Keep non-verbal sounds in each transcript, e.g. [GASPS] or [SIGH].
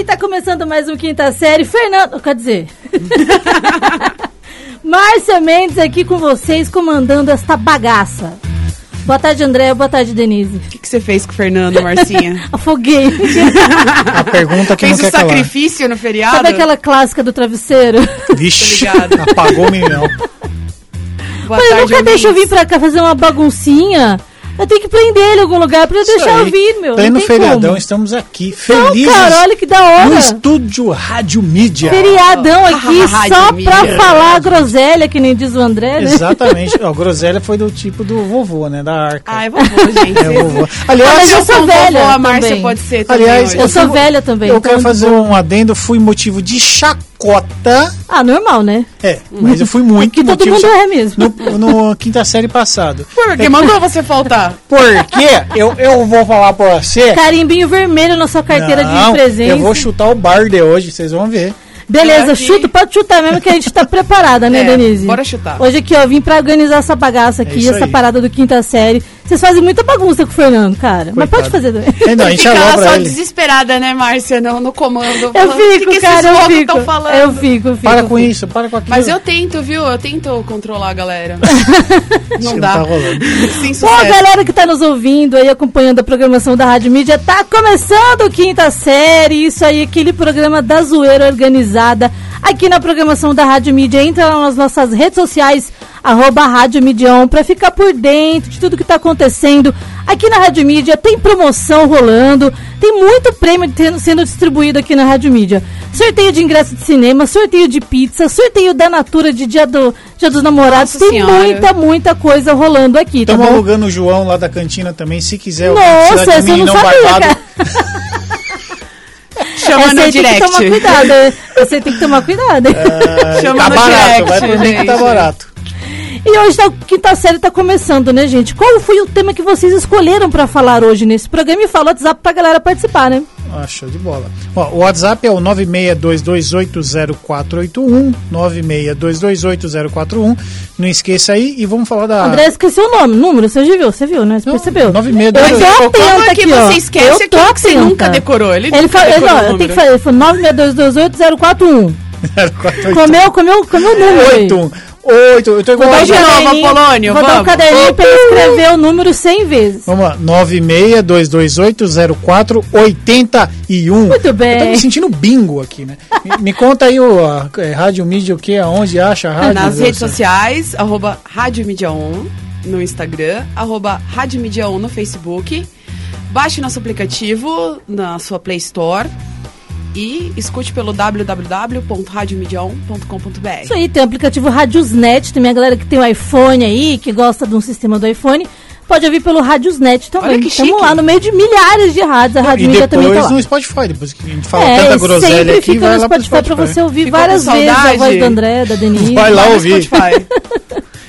aí, tá começando mais um quinta série. Fernando, quer dizer. [LAUGHS] Márcia Mendes aqui com vocês, comandando esta bagaça. Boa tarde, André. Boa tarde, Denise. O que, você fez com o Fernando, Marcinha? [LAUGHS] Afoguei. A pergunta que fez não o quer calar. sacrifício no feriado? Sabe aquela clássica do travesseiro? Vixe, apagou o milhão. Boa Mas tarde, nunca deixa eu vir pra cá fazer uma baguncinha. Eu tenho que prender ele em algum lugar pra eu Isso deixar eu aí. vir, meu. Pleno não tem feriadão, como. estamos aqui, Não, felizes. cara, olha que da hora. no estúdio Rádio Mídia. Feriadão aqui Rádio só pra mídia. falar groselha, que nem diz o André, né? Exatamente. Ó, groselha foi do tipo do vovô, né? Da arca. Ah, [LAUGHS] é vovô, gente. É vovô. Ah, mas Aliás, eu sou velha vovô, a Márcia também. pode ser também aliás, hoje. Eu sou velha também. Eu então quero fazer um adendo, fui motivo de chacota. Ah, normal, né? É, mas eu fui muito Que todo mundo é mesmo. no, no quinta série passado. Por que mandou você faltar? Porque eu, eu vou falar pra você. Carimbinho vermelho na sua carteira Não, de presença. Eu vou chutar o Barde hoje, vocês vão ver. Beleza, Aqui. chuta, pode chutar mesmo que a gente tá preparada, né, [LAUGHS] É, Denise? bora chutar. Hoje aqui, ó, vim pra organizar essa bagaça aqui, isso essa aí. parada do quinta série. Vocês fazem muita bagunça com o Fernando, cara. Mas Coitado. pode fazer também. É, não, a gente Fica lá alô só ele. desesperada, né, Márcia, no, no comando. Eu falando, "O que fico, que esses cara, eu fico. Eu fico, eu fico. Para com fico. isso, para com aquilo. Mas eu tento, viu? Eu tento controlar a galera. [LAUGHS] Não dá. tá rolando. Sem Bom, sucesso. galera que tá nos ouvindo aí, acompanhando a programação da Rádio Mídia, tá começando quinta série, isso aí, aquele programa da zoeira organizada aqui na programação da Rádio Mídia. Entra lá nas nossas redes sociais, arroba Rádio Midion, pra ficar por dentro de tudo que tá acontecendo aqui na Rádio Mídia. Tem promoção rolando, tem muito prêmio tendo- sendo distribuído aqui na Rádio Mídia. Sorteio de ingresso de cinema, sorteio de pizza, sorteio da Natura de Dia, do, dia dos Namorados. Nossa tem Senhora. muita, muita coisa rolando aqui, tá Estamos bom? alugando o João lá da cantina também, se quiser. Nossa, você mim, não, não sabia. [LAUGHS] Chama Essa no aí tem que direct. tomar cuidado. Você tem que tomar cuidado. hein? Chama tá no barato, direct, vai pro que tá gente. barato. E hoje tá, a quinta série tá começando, né, gente? Qual foi o tema que vocês escolheram pra falar hoje nesse programa? E fala o WhatsApp pra galera participar, né? Ah, show de bola. Ó, o WhatsApp é o 962280481, 962280481. Não esqueça aí e vamos falar da... André esqueceu o nome, número, você já viu, você viu, né? Você Não, percebeu? 9628. Eu tô atenta é que ó. você esquece Eu tô que você nunca decorou? Ele, Ele nunca falou, decorou não, eu tenho que número. falar, ele falou 962280481. 0481. [LAUGHS] Comeu, comeu, comeu o número aí. 8, 8, eu tô igual Vou dar a um novo, Apolônio, Vou dar um vamos. caderninho pra ele escrever o número 100 vezes. Vamos lá, 962280481. Muito bem. Eu tô me sentindo bingo aqui, né? Me, me conta aí o a, é, Rádio Mídia, o que, aonde acha a rádio? Nas redes sociais, arroba Rádio Mídia On no Instagram, arroba Rádio Mídia On no Facebook. Baixe nosso aplicativo na sua Play Store e escute pelo www.radiomediaon.com.br. Isso aí, tem o aplicativo Radiosnet, tem a galera que tem o iPhone aí, que gosta de um sistema do iPhone, pode ouvir pelo Radiosnet também. Olha que Estamos chique. lá no meio de milhares de rádios, a Rádio E Mídia também tá depois lá. no Spotify, depois que a gente fala é, tanta e groselha sempre aqui, fica vai no lá pro Spotify, Spotify. pra você ouvir Ficou várias vezes a voz do André, da [LAUGHS] Denise. Vai lá ouvir. [LAUGHS]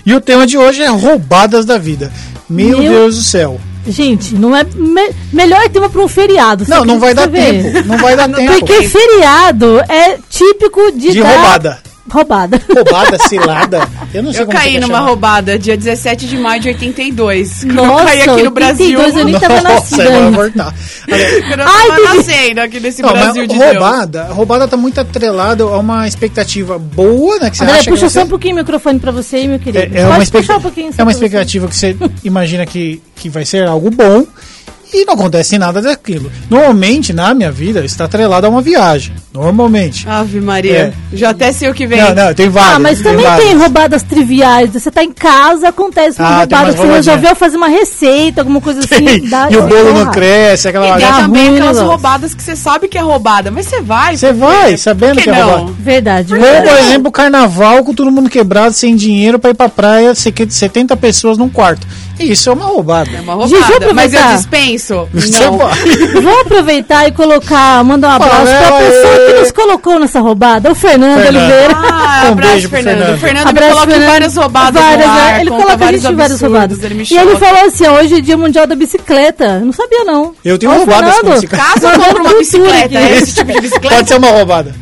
E o tema de hoje é roubadas da vida. Meu, Meu- Deus do céu. Gente, não é me- melhor tema pra um feriado. Não, não vai dar ver. tempo. Não vai dar tempo. Porque feriado é típico de, De dar roubada. Roubada. [LAUGHS] Roubada, cilada. Eu não sei Eu como caí numa chamar. roubada dia 17 de maio de 82. Quando Nossa, eu caí aqui no 82 Brasil. eu nem tava Nossa, nascida vai ainda. voltar. Quando eu [LAUGHS] Ai, tava nascendo aqui nesse Não, Brasil de Deus. roubada, roubada tá muito atrelada a uma expectativa boa, né? Que você André, acha puxa que você... só um pouquinho o microfone pra você aí, meu querido. É, é Pode uma, expect- puxar um pouquinho. é uma pra você. expectativa que você imagina que, que vai ser algo bom e não acontece nada daquilo. Normalmente, na minha vida, está atrelado a uma viagem. Normalmente. Ave Maria. Já até sei o que vem. Não, não, tem várias. Ah, mas também várias. tem roubadas triviais. Você tá em casa, acontece uma Ah, tem roubada que você resolveu fazer uma receita, alguma coisa assim. Tem. dá- E o bolo não cresce, aquela E tem também ruim aquelas roubadas que você sabe que é roubada, mas você vai. Você vai, sabendo por que é não? roubada. Verdade. Ou, por exemplo, o carnaval com todo mundo quebrado, sem dinheiro pra ir pra praia, 70 pessoas num quarto. Isso é uma roubada. É uma Gigi, roubada. Mas eu dispenso. Não. Vamos aproveitar e colocar, mandar um abraço pra ela, pessoa que nos colocou nessa roubada, o Fernando, Fernando. Oliveira. Ah, Um abraço, Fernando. Fernando. O Fernando Abraço, me coloca em Fernando. várias roubadas Várias, no ar, Ele conta coloca a gente em várias roubadas. Ele me e ele falou assim, hoje é dia mundial da bicicleta. Eu Não sabia, não. Eu tenho Ó, roubadas com bicicleta. Caso eu compre uma bicicleta, esse tipo de bicicleta. Pode ser uma roubada.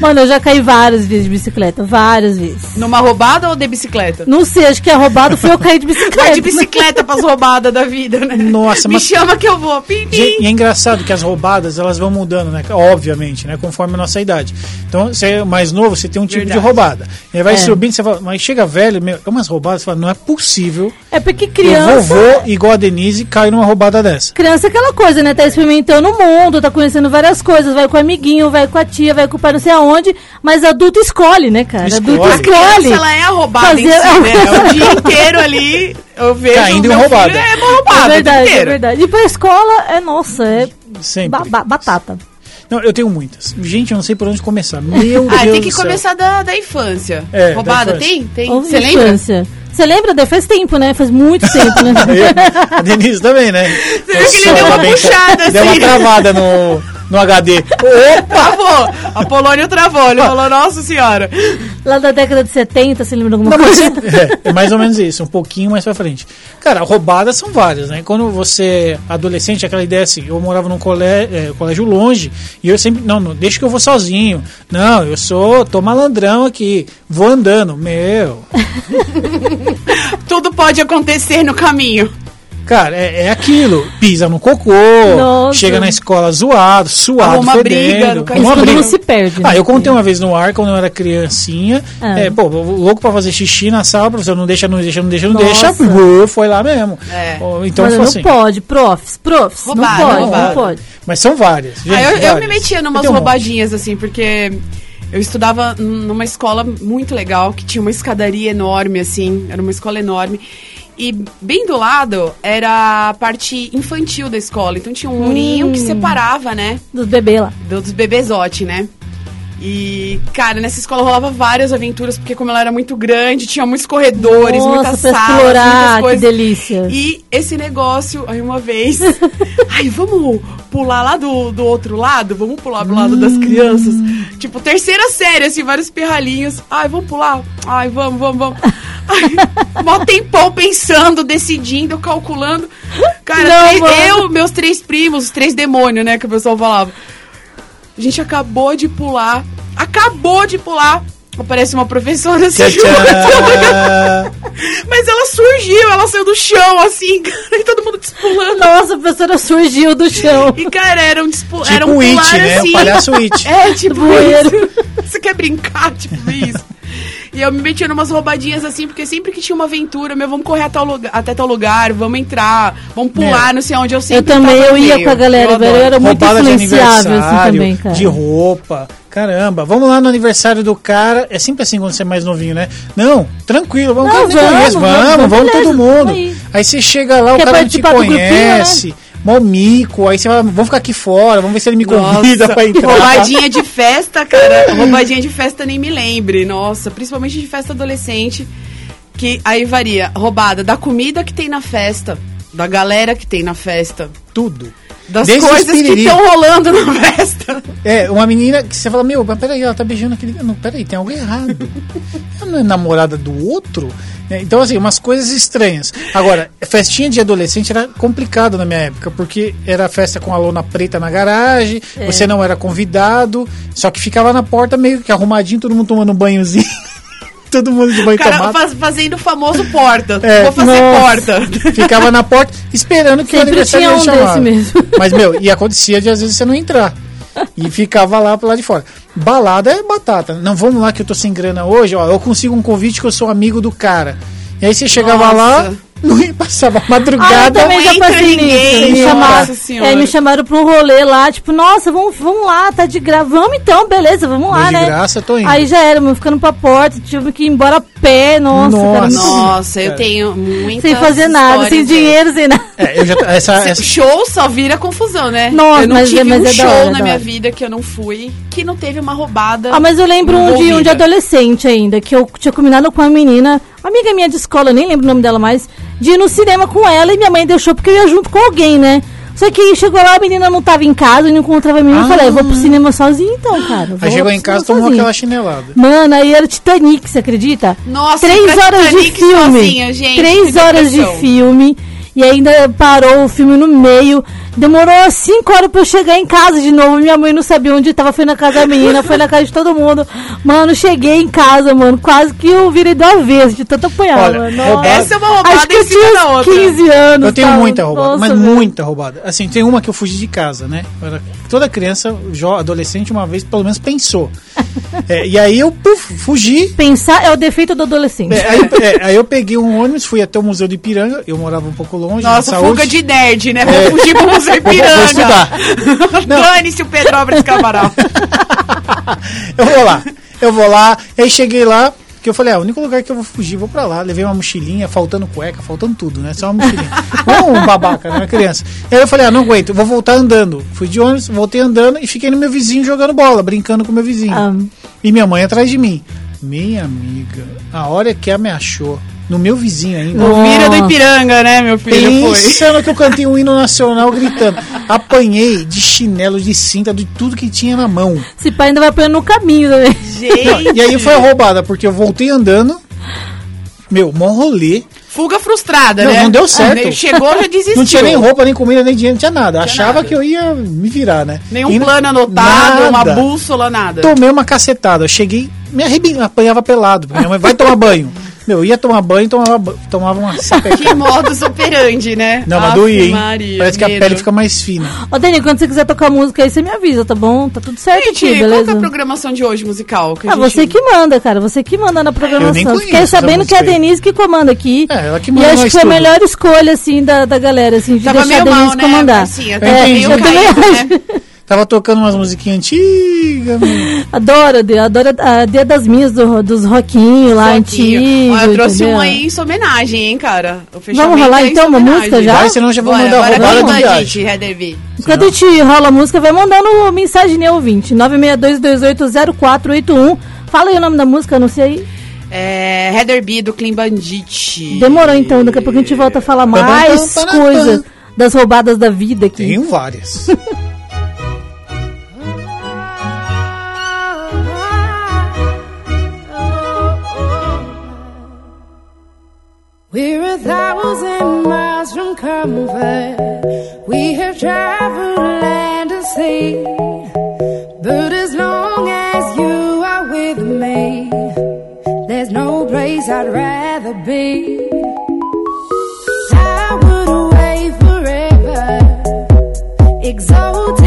Mano, eu já caí várias vezes de bicicleta, várias vezes. Numa roubada ou de bicicleta? Não sei, acho que é roubado foi eu cair de bicicleta. Vai de bicicleta pras roubadas da vida, né? Nossa, Me mas- chama que eu vou. Pim, pim. E é engraçado que as roubadas elas vão mudando, né? Obviamente, né? Conforme a nossa idade. Então, você é mais novo, você tem um tipo Verdade. de roubada. E aí vai É. subindo, você fala, mas chega velho, meu, é umas roubadas, você fala, não é possível. É porque Eu criança. vou, igual a Denise, cai numa roubada dessa. Criança é aquela coisa, né? Tá experimentando o mundo, tá conhecendo várias coisas, vai com o amiguinho, vai com a tia, vai com o pai não sei aonde, mas adulto escolhe, né, cara? Escolhe. Adulto escolhe. ela é roubada em Fazer- si, né? [LAUGHS] É o dia inteiro ali. Eu vejo. Caindo em roubada. É uma roubada. É o dia verdade, é inteiro. verdade. E pra escola, é, nossa, é Sempre. ba- ba- batata. Não, eu tenho muitas. Gente, eu não sei por onde começar. Meu Ah, Deus tem que começar da, da infância. É, da roubada, infância. tem? Tem. Você lembra? Você lembra? Deve- Faz tempo, né? Faz muito tempo, né? [LAUGHS] Eu- a Denise também, né? Você viu que ele deu uma puxada Deu uma assim. travada no, no HD. Travou. A Polônia travou. Ele falou, nossa senhora. Lá da década de 70, você lembra de alguma coisa? é, é mais ou menos isso, um pouquinho mais pra frente. Cara, roubadas são várias, né? Quando você é adolescente, aquela ideia assim, eu morava num colégio, é, colégio longe, e eu sempre, não, não, deixa que eu vou sozinho. Não, eu sou, tô malandrão aqui, vou andando. Meu, [LAUGHS] Tudo pode acontecer no caminho. Cara, é, é aquilo, pisa no cocô, Nossa. chega na escola zoado, suado, Arruma fedendo. briga quando briga. não se perde. né? Ah, eu contei uma vez no ar, quando eu era criancinha. Ah. É, pô, louco pra fazer xixi na sala, professor, não deixa, não deixa, não deixa, não Nossa. deixa. Foi lá mesmo. É. Então, Mas foi não assim. pode, profs, profs, Roubada, não pode, roubada. não pode. Mas são várias. Gente, Ah, eu, eu várias. me metia Eu numas um monte. roubadinhas, assim, porque eu estudava numa escola muito legal, que tinha uma escadaria enorme, assim, era uma escola enorme. E bem do lado era a parte infantil da escola. Então tinha um murinho que separava, né? Dos bebês lá. do- dos bebezote, né? E, cara, nessa escola rolava várias aventuras, porque como ela era muito grande, tinha muitos corredores, Nossa, muitas salas, explorar, muitas que coisas. delícia. E esse negócio, aí uma vez, [LAUGHS] ai, vamos pular lá do, do outro lado? Vamos pular pro lado das crianças? Tipo, terceira série, assim, vários pirralhinhos. Ai, vamos pular? Ai, vamos, vamos, vamos. [LAUGHS] Ai, mó tempão pensando, decidindo, calculando. Cara, Não, três- eu, meus três primos, os três demônios, né, que o pessoal falava. A gente acabou de pular. Acabou de pular. Aparece uma professora assim. [LAUGHS] Mas ela surgiu, ela saiu do chão, assim, [LAUGHS] cara, e todo mundo despulando. Nossa, a professora surgiu do chão. E, cara, era um, dispu... Tipo era um o It, pular né? assim. O palhaço It. [LAUGHS] É, tipo bueiro. isso. Você quer brincar, tipo isso. E eu me metia numas roubadinhas assim, porque sempre que tinha uma aventura, meu, vamos correr até tal lugar, até tal lugar vamos entrar, vamos pular, não sei onde, eu Eu sempre também, tava eu ia meio. com a galera, Eu velho. Eu era muito Roubada de influenciável, assim, também, cara. de roupa. Caramba, vamos lá no aniversário do cara. É sempre assim quando você é mais novinho, né? Não, tranquilo, vamos, Não, vamos, conhece, vamos, vamos, vamos, vamos, todo mundo. aí. Aí você chega lá, o Quer cara não te do grupinho, né? Mó mico, aí você vai, vamos ficar aqui fora, vamos ver se ele me convida Nossa, pra [LAUGHS] entrar. roubadinha de festa, cara. Roubadinha de festa nem me lembre. Nossa, principalmente de festa adolescente. Que aí varia. Roubada da comida que tem na festa. Da galera que tem na festa. Tudo. Das coisas que piriri. estão rolando na festa. É, uma menina que você fala, meu, mas peraí, ela tá beijando aquele. Não, peraí, tem algo errado. [LAUGHS] Ela não é namorada do outro? né? Então, assim, umas coisas estranhas. Agora, festinha de adolescente era complicado na minha época, porque era festa com a lona preta na garagem, É. você não era convidado, só que ficava na porta meio que arrumadinho, todo mundo tomando um banhozinho. Todo mundo de banho cara faz- fazendo o famoso porta. É, Vou fazer nossa. porta. [LAUGHS] Ficava na porta esperando que Sempre o aniversário tinha um desse mesmo. [LAUGHS] Mas, meu, e acontecia de às vezes você não entrar. E ficava lá pro lado de fora. Balada é batata. Não, vamos lá que eu tô sem grana hoje, ó. Eu consigo um convite que eu sou amigo do cara. E aí você chegava lá, Nossa. Não ia passava a Ah, eu madrugada. também já passei ninguém, nisso. Me nossa chamaram, senhora. é, me chamaram pra um rolê lá, tipo, nossa, vamos, vamos lá, tá de graça. Vamos então, beleza, vamos lá, de né? graça, tô indo. Aí já era, mano, ficando pra porta, tive que ir embora pé, nossa, cara, Nossa. Nossa, eu É. tenho muita. sem fazer nada, sem dinheiro, sem nada. É, eu já, essa, essa, Show só vira confusão, né? Nossa, eu não mas é- tive mas um é show hora, na da minha vida que eu não fui, que não teve uma roubada. Ah, mas eu lembro um de, um de adolescente ainda, que eu tinha combinado com uma menina, amiga minha de escola, nem lembro o nome dela mais, de ir no cinema com ela e minha mãe deixou porque eu ia junto com alguém, né? Só que chegou lá, a menina não tava em casa, não encontrava a menina, eu Ah. falei, eu vou pro cinema sozinho então, cara. aí chegou em casa, tomou sozinho. aquela chinelada. Mano, aí era Titanic, você acredita? Nossa, Três horas de Titanic filme. sozinha, gente, Três horas de filme. E ainda parou o filme no meio. Demorou cinco horas pra eu chegar em casa de novo. Minha mãe não sabia onde tava. Foi na casa da menina, foi na casa de todo mundo. Mano, cheguei em casa, mano. Quase que eu virei do avesso de tanto apanhar, Olha, mano. roubada- Essa é uma roubada Acho que em eu cima tinha da outra. 15 anos. Eu tenho tá? muita roubada, Nossa, mas velho. muita roubada. Assim, tem uma que eu fugi de casa, né? Toda criança, jo- adolescente, uma vez pelo menos pensou. [LAUGHS] É, e aí eu puf, fugi. Pensar é o defeito do adolescente. É, aí, é, aí eu peguei um ônibus, fui até o Museu de Ipiranga. Eu morava um pouco longe. Nossa, fuga de nerd, né? É. Vou fugir pro [LAUGHS] Museu vou Ipiranga. [LAUGHS] Dane-se o Petrópolis Cabral. Eu vou lá, eu vou lá. Aí cheguei lá, que eu falei, ah, o único lugar que eu vou fugir, vou pra lá. Levei uma mochilinha, faltando cueca, faltando tudo, né? Só uma mochilinha. [LAUGHS] Não um babaca, né? Uma criança. Aí eu falei, ah, não aguento, vou voltar andando. Fui de ônibus, voltei andando e fiquei no meu vizinho jogando bola, brincando com meu vizinho. Ah. E minha mãe atrás de mim. Minha amiga, a hora que ela me achou, no meu vizinho ainda. Nossa. Vira do Ipiranga, né, meu filho? Foi. Pensando que eu cantei um hino nacional gritando. Apanhei de chinelo, de cinta, de tudo que tinha na mão. Esse pai ainda vai apanhando no caminho também. Gente. E aí foi a roubada, porque eu voltei andando. Meu, mó rolê. Fuga frustrada, Não, né? não deu certo. Ah, Chegou, já [LAUGHS] desistiu. Não tinha nem roupa, nem comida, nem dinheiro, não tinha nada. Achava nada. que eu ia me virar, né? Nenhum E plano anotado, uma nada. bússola, nada. Tomei uma cacetada. Eu cheguei, me arrebentei, apanhava pelado. Minha mãe vai tomar banho. Meu, ia tomar banho, tomava, ba- tomava uma [LAUGHS] sapecada. Que modus operandi, né? Não, mas doía, hein? Maria, Parece que a medo. pele fica mais fina. Ô, Dani, quando você quiser tocar música aí, você me avisa, tá bom? Tá tudo certo Gente, aqui, qual beleza? que é a programação de hoje musical? Que a Ah, gente- você que manda, cara. Você que manda na Eu programação. nem conheço Fiquei sabendo que é a. Denise que comanda aqui. É, ela que E manda acho nós que foi a tudo. melhor escolha, assim, da, da galera, assim, de Tava deixar a Denise mal, né? comandar. Assim, Eu meio Eu também caído, acho. Tava tocando umas musiquinhas antigas. [LAUGHS] Adoro, adoro a Dia das Minhas do, dos rockinhos lá, antigos. Eu trouxe entendeu? um aí em sua homenagem, hein, cara? Vamos rolar é então uma homenagem. música já? Vai, senão já vou Bora, mandar bora, roubada manda, viagem. gente, Heather Enquanto a gente rola a música, vai mandando mensagem né, ouvinte. 962280481. Fala aí o nome da música, não sei. É, Heather B do Clean Bandit. Demorou então, daqui a pouco a gente volta a falar mais coisas das roubadas da vida aqui. Tenho várias. [LAUGHS] We're a thousand miles from comfort. We have traveled land and sea. But as long as you are with me, there's no place I'd rather be. I would away forever, exalted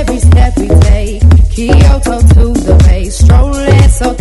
every step we take, Kyoto to the bay, strolling so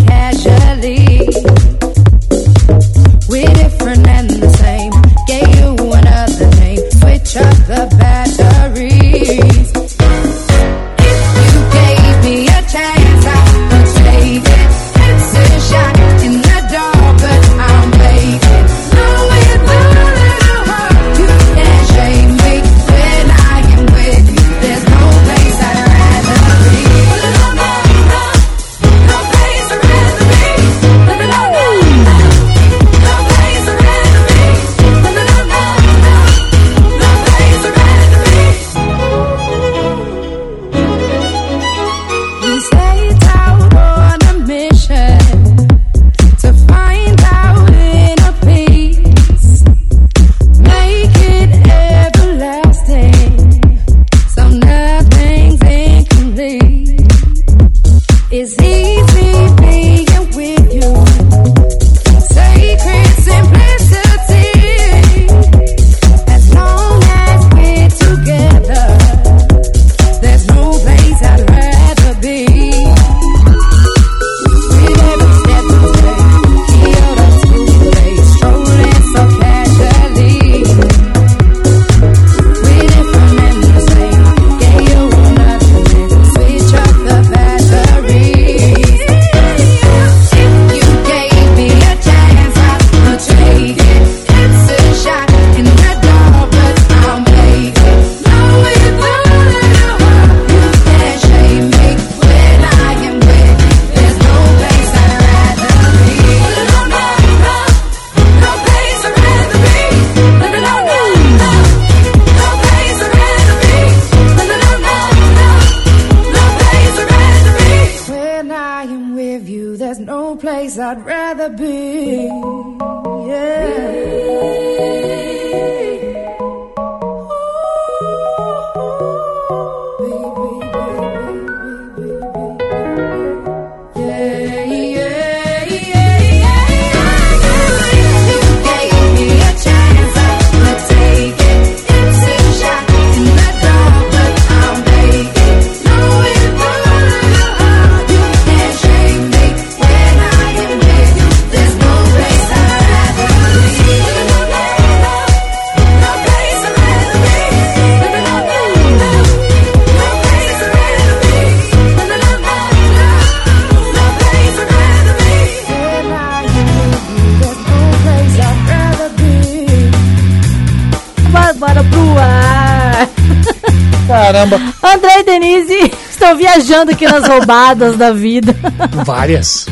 viajando aqui nas roubadas da vida. [LAUGHS] várias.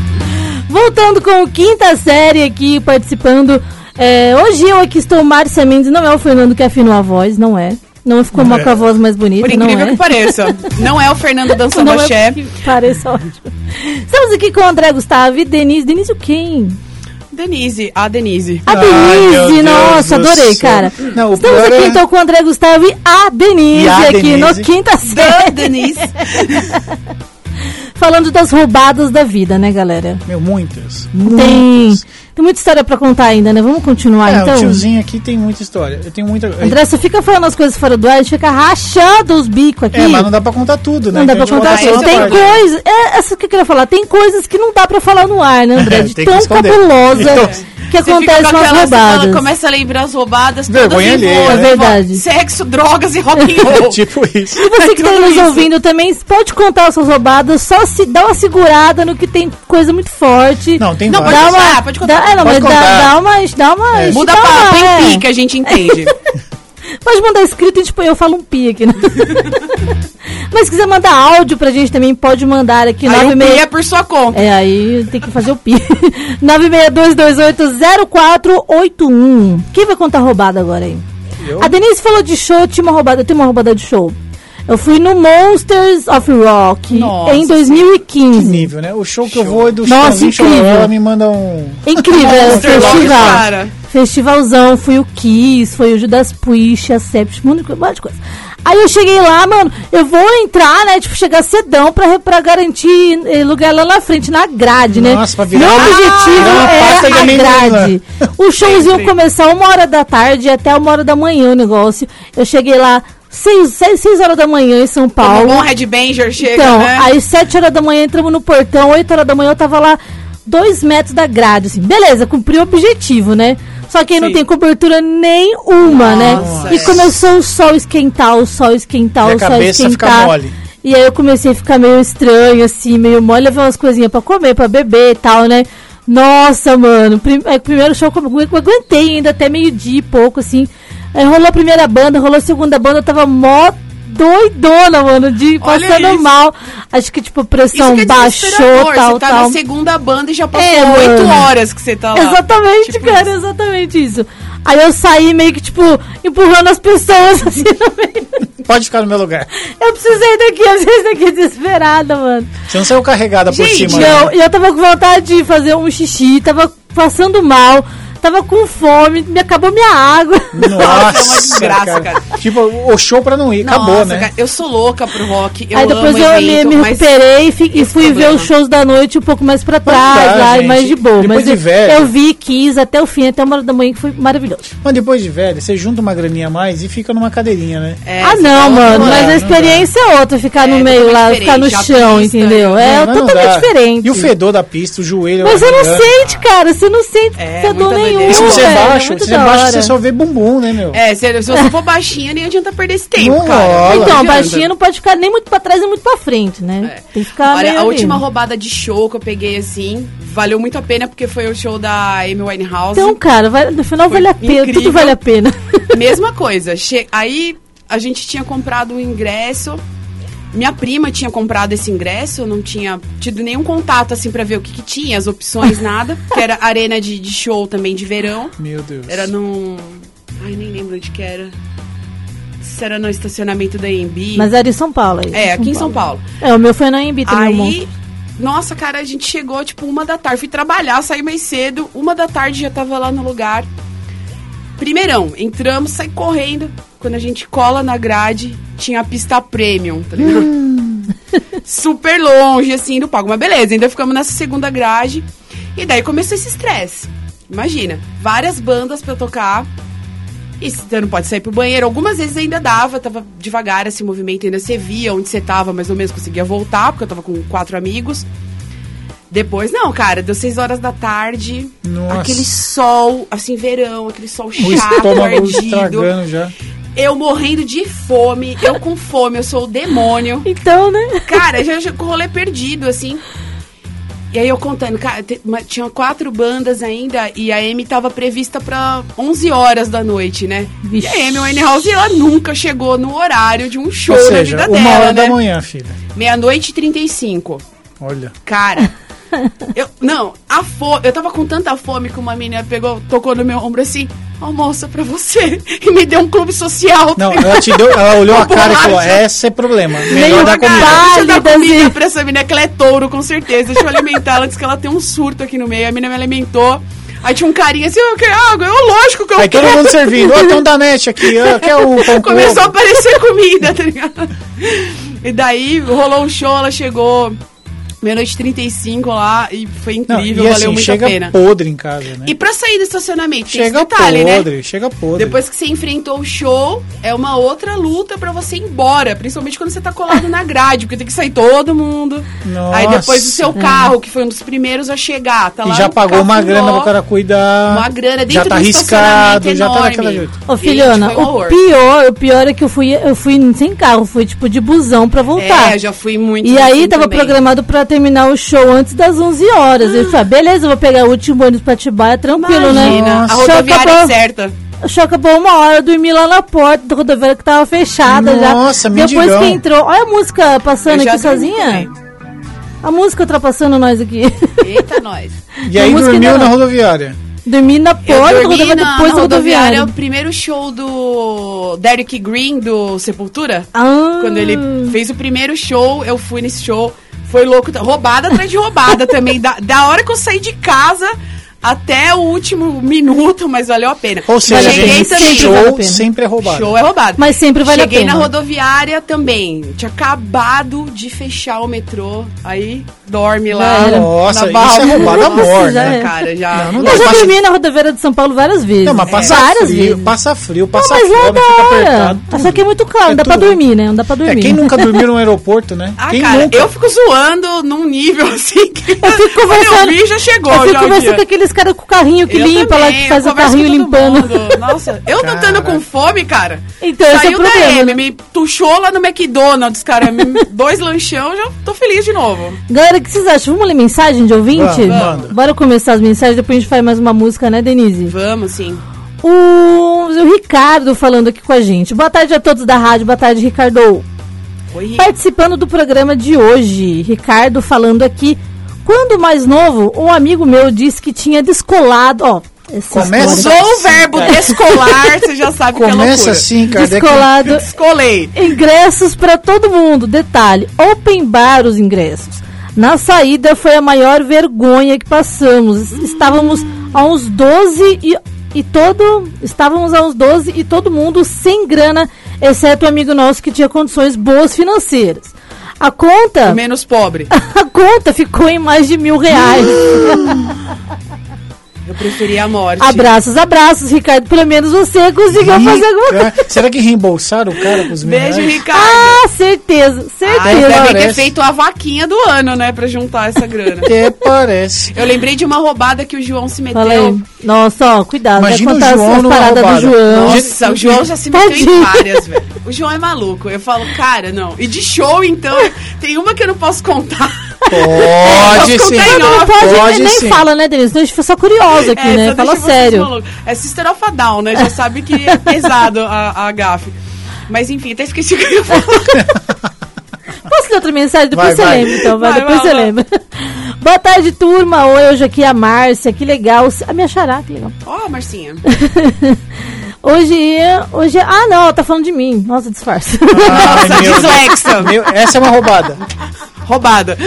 Voltando com o quinta série aqui, participando. É, hoje eu aqui estou Márcia Mendes, não é o Fernando que afinou a voz, não é. Não ficou uma É. com a voz mais bonita, Por não incrível é. que pareça. Não é o Fernando dançando [LAUGHS] Não axé. é que pareça ótimo. Estamos aqui com o André Gustavo e Denise. Denise o quem? Denise, a Denise. A Ai, Denise, Deus nossa, do adorei, cara. Não, Estamos aqui é- então com o André Gustavo e a Denise E a aqui Denise. no quinta Da série. Denise. [LAUGHS] Falando das roubadas da vida, né, galera? Meu, muitas. Tem, Muitas. Tem muita história pra contar ainda, né? Vamos continuar É, então? o tiozinho aqui tem muita história. Eu tenho muita. André, você fica falando as coisas fora do ar, a gente fica rachando os bicos aqui. É, mas não dá pra contar tudo, né? Não dá pra contar tudo. Tem coisas. É, essa que eu queria falar. Tem coisas que não dá pra falar no ar, né, André? É, De tão cabulosa Então, que Você acontece com as fala- roubadas. começa a lembrar as roubadas Vergonha todas voz, né? Verdade. Sexo, drogas e rock and [LAUGHS] roll. tipo isso. E você que está nos isso. ouvindo também, pode contar as suas roubadas, só se dá uma segurada no que tem coisa muito forte. Não, tem Não, várias. Dá Pode uma, contar, pode contar. Dá, é, não, Pode mas dá, contar. dá uma. Dá uma É. Muda dá pra uma- tem é. pi que a gente entende. [LAUGHS] Pode mandar escrito, gente põe, eu falo um pi aqui. Né? [LAUGHS] Mas se quiser mandar áudio pra gente também, pode mandar aqui. Aí o 96 pi é por sua conta. É, aí tem que fazer o pi. [LAUGHS] 962280481. Quem vai contar roubada agora aí? Eu? A Denise falou de show, eu tinha uma roubada, eu tenho uma roubada de show. Eu fui no Monsters of Rock Nossa em Que 2015. nível, né? O show que eu vou é do Nossa, incrível. Ela me manda um... Incrível, é o festival. cara. Festivalzão, fui o Kiss, foi o Judas Priest, a Sept, um monte de coisa. Aí eu cheguei lá, mano, eu vou entrar, né, tipo, chegar cedão pra, pra garantir eh, lugar lá na frente, na grade, né? Nossa, pra virar Meu objetivo era a amendoim lá. grade. O showzinho começar uma hora da tarde até uma hora da manhã o negócio. Eu cheguei lá seis, seis, seis horas da manhã em São Como Paulo. um bom headbanger chega, Então, né? aí 7 horas da manhã entramos no portão, 8 horas da manhã eu tava lá, dois metros da grade, assim. Beleza, cumpri o objetivo, né? Só que aí não Sim. tem cobertura nenhuma, né? Nossa, E é. começou o sol esquentar, o sol esquentar, E o sol esquentar. E aí eu comecei a ficar meio estranho, assim, meio mole, levar umas coisinhas pra comer, pra beber e tal, né? Nossa, mano, prim é, primeiro show eu agu- eu aguentei ainda até meio-dia e pouco, assim. Aí rolou a primeira banda, rolou a segunda banda, eu tava mó doidona, mano, de Olha passando isso. mal. Acho que, tipo, a pressão Isso que é baixou, tal, Você tá tal. na segunda banda e já passou É, oito mano. horas que você tá lá. Exatamente, Tipo cara, isso. exatamente isso. Aí eu saí meio que, tipo, empurrando as pessoas, [LAUGHS] assim, no meio. Pode ficar no meu lugar. Eu precisei daqui, eu precisei daqui, desesperada, mano. Você não saiu carregada por Gente, cima. Não, né? eu tava com vontade de fazer um xixi, tava passando mal, tava com fome, me acabou minha água. [LAUGHS] Nossa, é uma desgraça, cara. Tipo, o show pra não ir, acabou, Nossa, né? cara, eu sou louca pro rock. Eu Aí depois amo eu me, evento, me recuperei e, e fui ver problema. os shows da noite um pouco mais pra trás, dá, lá, gente. mais de boa. Depois Mas de velho. eu vi, quis até o fim, até uma hora da manhã, que foi maravilhoso. Mas depois de velho, você junta uma graninha a mais e fica numa cadeirinha, né? É, ah, não, tá mano, mas a dá. experiência é outra, ficar É, no meio lá, ficar no chão, pista, entendeu? É, não totalmente diferente. E o fedor da pista, o joelho. Mas você não sente, cara, você não sente É, fedor muita nenhum. E se você velho, é baixo, é se você baixo, você só vê bumbum, né, meu? É, se, se você for baixinha, nem adianta perder esse tempo, Não cara. rola. Então, baixinha não pode ficar nem muito pra trás nem muito pra frente, né? É. Tem que ficar Olha, meio a ali. última roubada de show que eu peguei assim, valeu muito a pena porque foi o show da Amy Winehouse. Então, cara, vai- no final Foi vale a pena, incrível. tudo vale a pena. Mesma coisa. Che- Aí a gente tinha comprado o ingresso. Minha prima tinha comprado esse ingresso, eu não tinha tido nenhum contato assim pra ver o que, que tinha, as opções, nada. [LAUGHS] Que era arena de, de show também de verão. Meu Deus. Era num. Ai, nem lembro onde que era. Se era no estacionamento da AMB. Mas era em São Paulo aí. É, aqui em São Paulo. É, o meu foi na Embi também, o Aí nossa, cara, a gente chegou, tipo, uma da tarde. Fui trabalhar, saí mais cedo. Uma da tarde já tava lá no lugar. Primeirão, entramos, saí correndo. Quando a gente cola na grade, tinha a pista premium, tá ligado? [LAUGHS] Super longe, assim, do palco. Mas beleza, ainda ficamos nessa segunda grade. E daí começou esse estresse. Imagina, várias bandas pra eu tocar. E você não pode sair pro banheiro. Algumas vezes ainda dava, tava devagar esse movimento, ainda você via onde você tava, mas ou menos conseguia voltar, porque eu tava com quatro amigos. Depois, não, cara, deu seis horas da tarde, Nossa. aquele sol, assim, verão, aquele sol chato, ardido. já. Eu morrendo de fome, eu com fome, eu sou o demônio. Então, né? Cara, já, já com o rolê perdido, assim. E aí eu contando, cara, tinha quatro bandas ainda e a Amy tava prevista pra 11 horas da noite, né? Vixe. E a Amy Winehouse, ela nunca chegou no horário de um show Ou na seja, vida uma dela, hora né? da manhã, filha. Meia-noite e 35. Olha. Cara, [LAUGHS] [LAUGHS] eu, não, a fome, eu tava com tanta fome que uma menina pegou, tocou no meu ombro assim, ó moça, pra você, [LAUGHS] e me deu um clube social. Não, ela te deu, ela [LAUGHS] olhou a cara e falou: esse é problema. Melhor dar comida. Deixa eu dar comida pra essa menina, que ela é touro, com certeza. Deixa eu alimentar ela, antes que ela tem um surto aqui no meio. A menina me alimentou. Aí tinha um carinha assim, eu quero água. Eu, lógico que eu Aí todo quero. mundo servindo. Ó, tem um Danete aqui, ó, quer um pão com Começou a aparecer comida, tá ligado? E daí rolou um show, ela chegou meia-noite e 35 lá e foi Não, incrível, e valeu assim, muito a pena. podre em casa, né? E pra sair do estacionamento, tem chega esse detalhe, né? podre, chega podre. Depois que você enfrentou o show, é uma outra luta pra você ir embora. Principalmente quando você tá colado na grade, porque tem que sair todo mundo. Nossa. Aí depois o seu carro, que foi um dos primeiros a chegar, tá lá. E já no pagou uma grana pro cara cuidar. Uma grana dentro Já tá do arriscado, estacionamento já tá enorme. daquela jeito. Ô, Gente, filhona, um o pior, o pior é que eu fui, eu fui sem carro, fui tipo de busão pra voltar. É, eu já fui muito. E aí assim tava também. programado pra terminar o show antes das 11 horas. Falei, ah, beleza, eu vou pegar o último ônibus pra Atibaia, tranquilo, Imagina, né? a Show rodoviária acabou- é certa. O show acabou uma hora, eu dormi lá na porta da rodoviária que tava fechada Nossa, já. Depois mendigão. que entrou, olha a música passando aqui sozinha. A música ultrapassando nós aqui. Eita, nós. E aí A música dormiu na rodoviária. Dormi na Eu porta da dormi na, depois na rodoviária, rodoviária. o primeiro show do Derek Green, do Sepultura. Ah. Quando ele fez o primeiro show, eu fui nesse show. Foi louco. Roubada atrás de roubada também. Da, da hora que eu saí de casa até o último minuto, mas valeu a pena. Ou seja, a pena, gente, sempre show vale a pena. sempre é roubado. Show é roubado. Mas sempre vale a Cheguei pena. na rodoviária também. Tinha acabado de fechar o metrô. Aí dorme lá. era. Nossa, na isso é roubado a morte, já né? é. Cara, já. Não, não Eu dá. já Passa- dormi na rodoviária de São Paulo várias vezes. Não, mas passa várias frio, vezes. passa frio, passa Não, mas fome, da fica hora. apertado. tudo. Só que é muito caro, É não dá pra tudo. dormir, né? Não dá pra É, dormir. quem nunca dormiu no [LAUGHS] aeroporto, né? Ah, quem cara, nunca? eu fico zoando num nível assim que. Eu fico [LAUGHS] conversando. eu vi, já chegou. eu fico já o conversando com aqueles caras com o carrinho que Eu limpa lá, também, que faz o carrinho limpando. Nossa, eu não estando com fome, cara. Então, esse é o Saiu da problema, M, né? me tuchou lá no McDonald's, cara. [LAUGHS] dois lanchão, já tô feliz de novo. Galera, o que vocês acham? Vamos ler mensagem de ouvinte? Vamos, manda. Bora começar as mensagens, depois a gente faz mais uma música, né, Denise? Vamos, sim. O, o Ricardo falando aqui com a gente. Boa tarde a todos da rádio, boa tarde, Ricardo. Oi, Participando do programa de hoje, Ricardo falando aqui. Quando mais novo, um amigo meu disse que tinha descolado. Ó, essa Começa-. Usou o verbo descolar, você já sabe que é Começa loucura. assim, Kardec. Descolado. Descolei. Ingressos para todo mundo. Detalhe: open bar os ingressos. Na saída foi a maior vergonha que passamos. Estávamos a uns 12 e, e todo. Estávamos a uns 12 e todo mundo sem grana, exceto o amigo nosso que tinha condições boas financeiras. A conta. O menos pobre. [LAUGHS] A conta ficou em mais de mil reais. [LAUGHS] Eu preferia a morte. Abraços, abraços, Ricardo. Pelo menos você conseguiu fazer alguma coisa. Rica- Será que reembolsaram o cara com os mil Beijo, reais? Ricardo. Ah, certeza, Ah, certeza. devem ter parece. feito a vaquinha do ano, né? Pra juntar essa grana. Até parece. Eu lembrei de uma roubada que o João se meteu. Fala aí. Nossa, ó, cuidado. Imagina vai o contar João as numa paradas do roubada. João. Nossa, o João já se meteu Tadinho. em várias, velho. O João é maluco. Eu falo, cara, não. E de show, então, tem uma que eu não posso contar. Pode sim. Não pode, Pode nem sim. fala, né, Denise? Então a gente foi só curiosa aqui, É, né? Fala sério. É Sister of a Down, né? Já sabe que é [LAUGHS] pesado a, a gafe. Mas enfim, até esqueci o que eu ia falar. [LAUGHS] Posso ler outra mensagem? Depois Vai, você vai. lembra, então. Vai, Vai, depois vai, você vai. lembra. Boa tarde, turma. Oi, hoje aqui é a Márcia. Que legal. A minha xará, que legal. Ó, Marcinha. [LAUGHS] Hoje, é- hoje é... Ah, não, ela tá falando de mim. Nossa, disfarce. Ai, Nossa. Meu, essa é uma roubada. Roubada.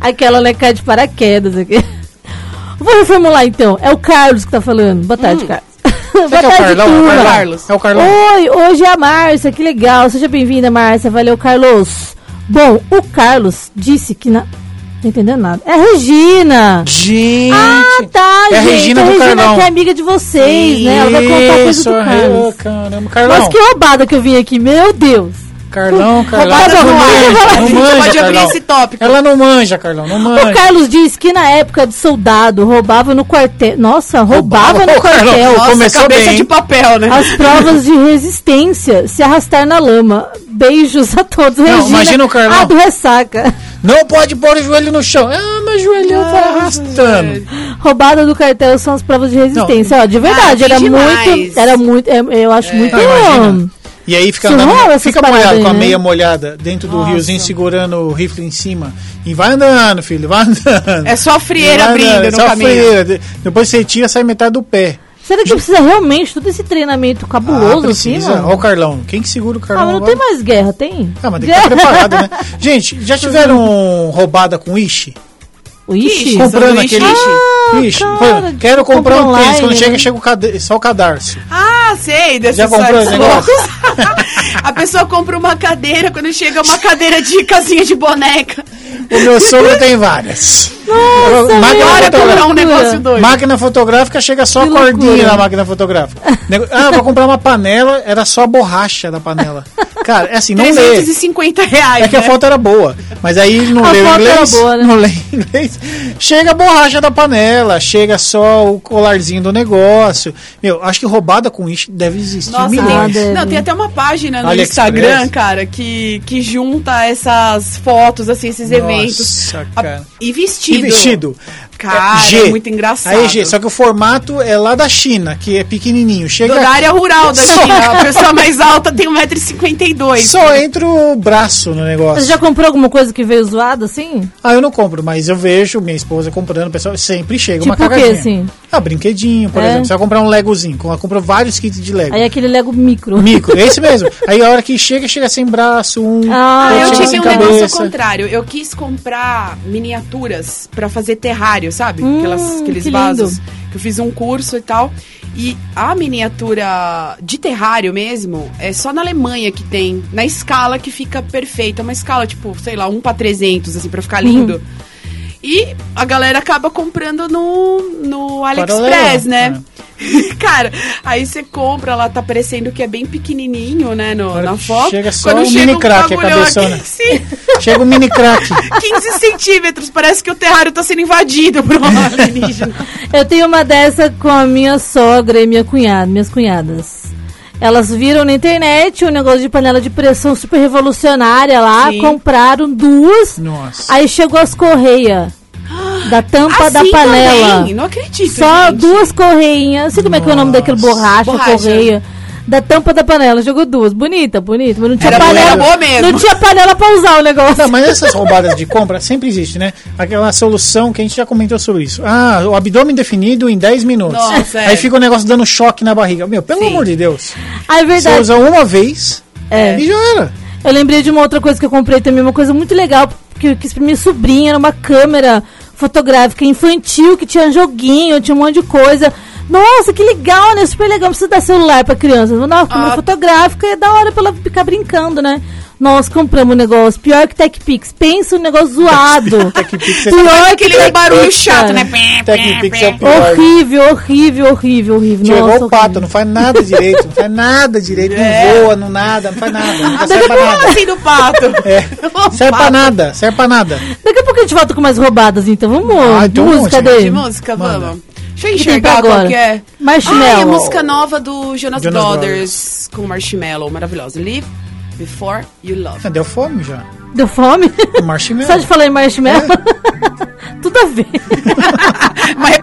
Aquela né, cai de paraquedas aqui. Vou reformular então. É o Carlos que tá falando. Boa tarde, Carlos. [LAUGHS] Boa que é o tarde, Carlão? É o Carlão? Carlos. É o Carlão. Oi, hoje é a Márcia, que legal. Seja bem-vinda, Márcia. Valeu, Carlos. Bom, o Carlos disse que na. Não tô entendendo nada. É a Regina. Gente! Ah, tá, É a gente. Regina a do Regina Carlão. que é amiga de vocês, né? Ela vai contar coisa Isso, do é, Carlos. caramba, Carlão. Mas que roubada que eu vim aqui, meu Deus. Carlão, Carlão. Roubada não manja, A não manja, pode abrir Carlão. esse tópico. Ela não manja, Carlão, não O manja. Carlos disse que na época de soldado roubava no quartel. Nossa, roubava, Roubava no o Carlão. quartel. Nossa, Começou cabeça bem. de papel, né? As provas de resistência, se arrastar na lama. Beijos a todos. Regina, imagina o Carlão. Ah, do ressaca. Não pode pôr o joelho no chão. Ah, meu joelhão tá arrastando. Roubada do cartel são as provas de resistência. Ó, de verdade, Ah, era demais. muito. Era muito. é, eu acho muito. Ah, imagina. hum, E aí fica, andando, fica molhado aí, com a né? meia molhada dentro do Nossa. riozinho segurando o rifle em cima. E vai andando, filho, vai [LAUGHS] andando. É só a frieira abrindo andando, no só a caminho. frieira. De- Depois você tira, sai metade do pé. Será que precisa realmente todo esse treinamento Ah, cabuloso assim, precisa. mano? Olha o Carlão. Quem que segura o Ah, Carlão mas não agora? tem mais guerra, tem? Ah, mas tem que estar [LAUGHS] preparado, né? Gente, já tiveram [LAUGHS] roubada com Ishi? Ixi, Ixi, Comprando sanduíche aquele? Ah, Ishi. cara, quero compra comprar um tênis. Quando chega, né? chega o cade- só o cadarço. Ah, sei, desses Já comprou esse negócio? [LAUGHS] A pessoa compra uma cadeira, quando chega uma cadeira de casinha de boneca. O meu sogro tem várias. Nossa, máquina, comprar um negócio doido. máquina fotográfica chega só Que a cordinha loucura. na máquina fotográfica. [LAUGHS] Nego- Ah, vou comprar uma panela, era só a borracha da panela. Cara, é assim, não lê. 350 reais. É que a né? foto era boa, mas aí não A leu foto era inglês, boa, né? não lê inglês. Chega a borracha da panela, chega só o colarzinho do negócio. Meu, acho que roubada com isso deve existir Nossa, milhões. deve. Não, tem até uma página no AliExpress. Instagram, cara, que, que junta essas fotos, assim, esses Nossa, eventos. A- cara. E vestido. E vestido. Cara, é muito engraçado. Aí, G, só que o formato é lá da China, que é pequenininho. Chega Do- da área rural da Só- China. [LAUGHS] A pessoa mais alta tem 1,52m. Só entra o braço no negócio. Você já comprou alguma coisa que veio zoada assim? Ah, eu não compro, mas eu vejo minha esposa comprando, o pessoal sempre chega Tipo uma o quê, cagadinha. assim? Ah, brinquedinho, por É? exemplo. Você vai comprar um Legozinho, ela compra vários kits de Lego. Aí aquele Lego micro. Micro, é [LAUGHS] esse mesmo. Aí a hora que chega, chega sem braço, um. Ah, eu tive um negócio ao cabeça. contrário. Eu quis comprar miniaturas pra fazer terrário, sabe? Hum, Aquelas, aqueles que vasos. lindo. Que eu fiz um curso e tal. E a miniatura de terrário mesmo, é só na Alemanha que tem. Na escala que fica perfeita. Uma escala, tipo, sei lá, 1 pra 300, assim, pra ficar lindo. Uhum. E a galera acaba comprando no, no Paralelo, AliExpress, né? é. [LAUGHS] Cara, aí você compra, ela tá parecendo que é bem pequenininho, né, no, Agora na foto. chega só Quando um chega mini um crack, a cabeçona. aqui, [LAUGHS] sim, Chega o mini crack. [LAUGHS] 15 centímetros, parece que o terrário tá sendo invadido por um alienígena. Eu tenho uma dessa com a minha sogra e minha cunhada, minhas cunhadas. Elas viram na internet um negócio de panela de pressão super revolucionária lá, Sim. compraram duas, Nossa. aí chegou as correias da tampa da Assim panela. também, não acredito, Só gente. duas correinhas. Não sei como é que é o nome daquele Nossa. borracha, Borracha. correia. Da tampa da panela. Jogou duas. Bonita, bonita. Mas não tinha Era panela. boa mesmo. Não tinha panela pra usar o negócio. Não, mas essas roubadas de compra sempre existe, né? Aquela solução que a gente já comentou sobre isso. Ah, o abdômen definido em 10 minutos. Nossa, é. Aí fica o negócio dando choque na barriga. Meu, pelo Sim. amor de Deus. Ah, é Você verdade. usa uma vez É. e já era. Eu lembrei de uma outra coisa que eu comprei também, uma coisa muito legal, que eu quis pra minha sobrinha, era uma câmera fotográfica infantil, que tinha joguinho, tinha um monte de coisa. Nossa, que legal, né? Super legal. Não precisa dar celular pra criança. Não, câmera Ah. fotográfica é da hora pra ela ficar brincando, né? Nós compramos um negócio, pior que TechPix. Pensa um negócio zoado. [LAUGHS] TechPix é- pior que Aquele barulho chato, né? TechPix é o pior. Horrível, horrível, horrível, horrível. Chegou Nossa, o pato, horrível. não faz nada direito, não faz nada direito, É. não voa, não nada, não faz nada, não Daqui serve a pra pouco nada. assim do pato. É, [LAUGHS] serve pra nada, serve pra nada. Daqui a pouco a gente volta com mais roubadas, então. Vamos, Ah, então música vamos, dele. De música, Manda. vamos. Deixa eu que tem enxergar pra qual agora? que é. Marshmallow. Ah, é a música nova do Jonas, Jonas Brothers, com Marshmallow, maravilhosa. Live Before You Love. Ah, Deu fome já. Deu fome? O marshmallow. Só de falar em marshmallow? [LAUGHS] Tudo a ver. [LAUGHS] [LAUGHS] Mas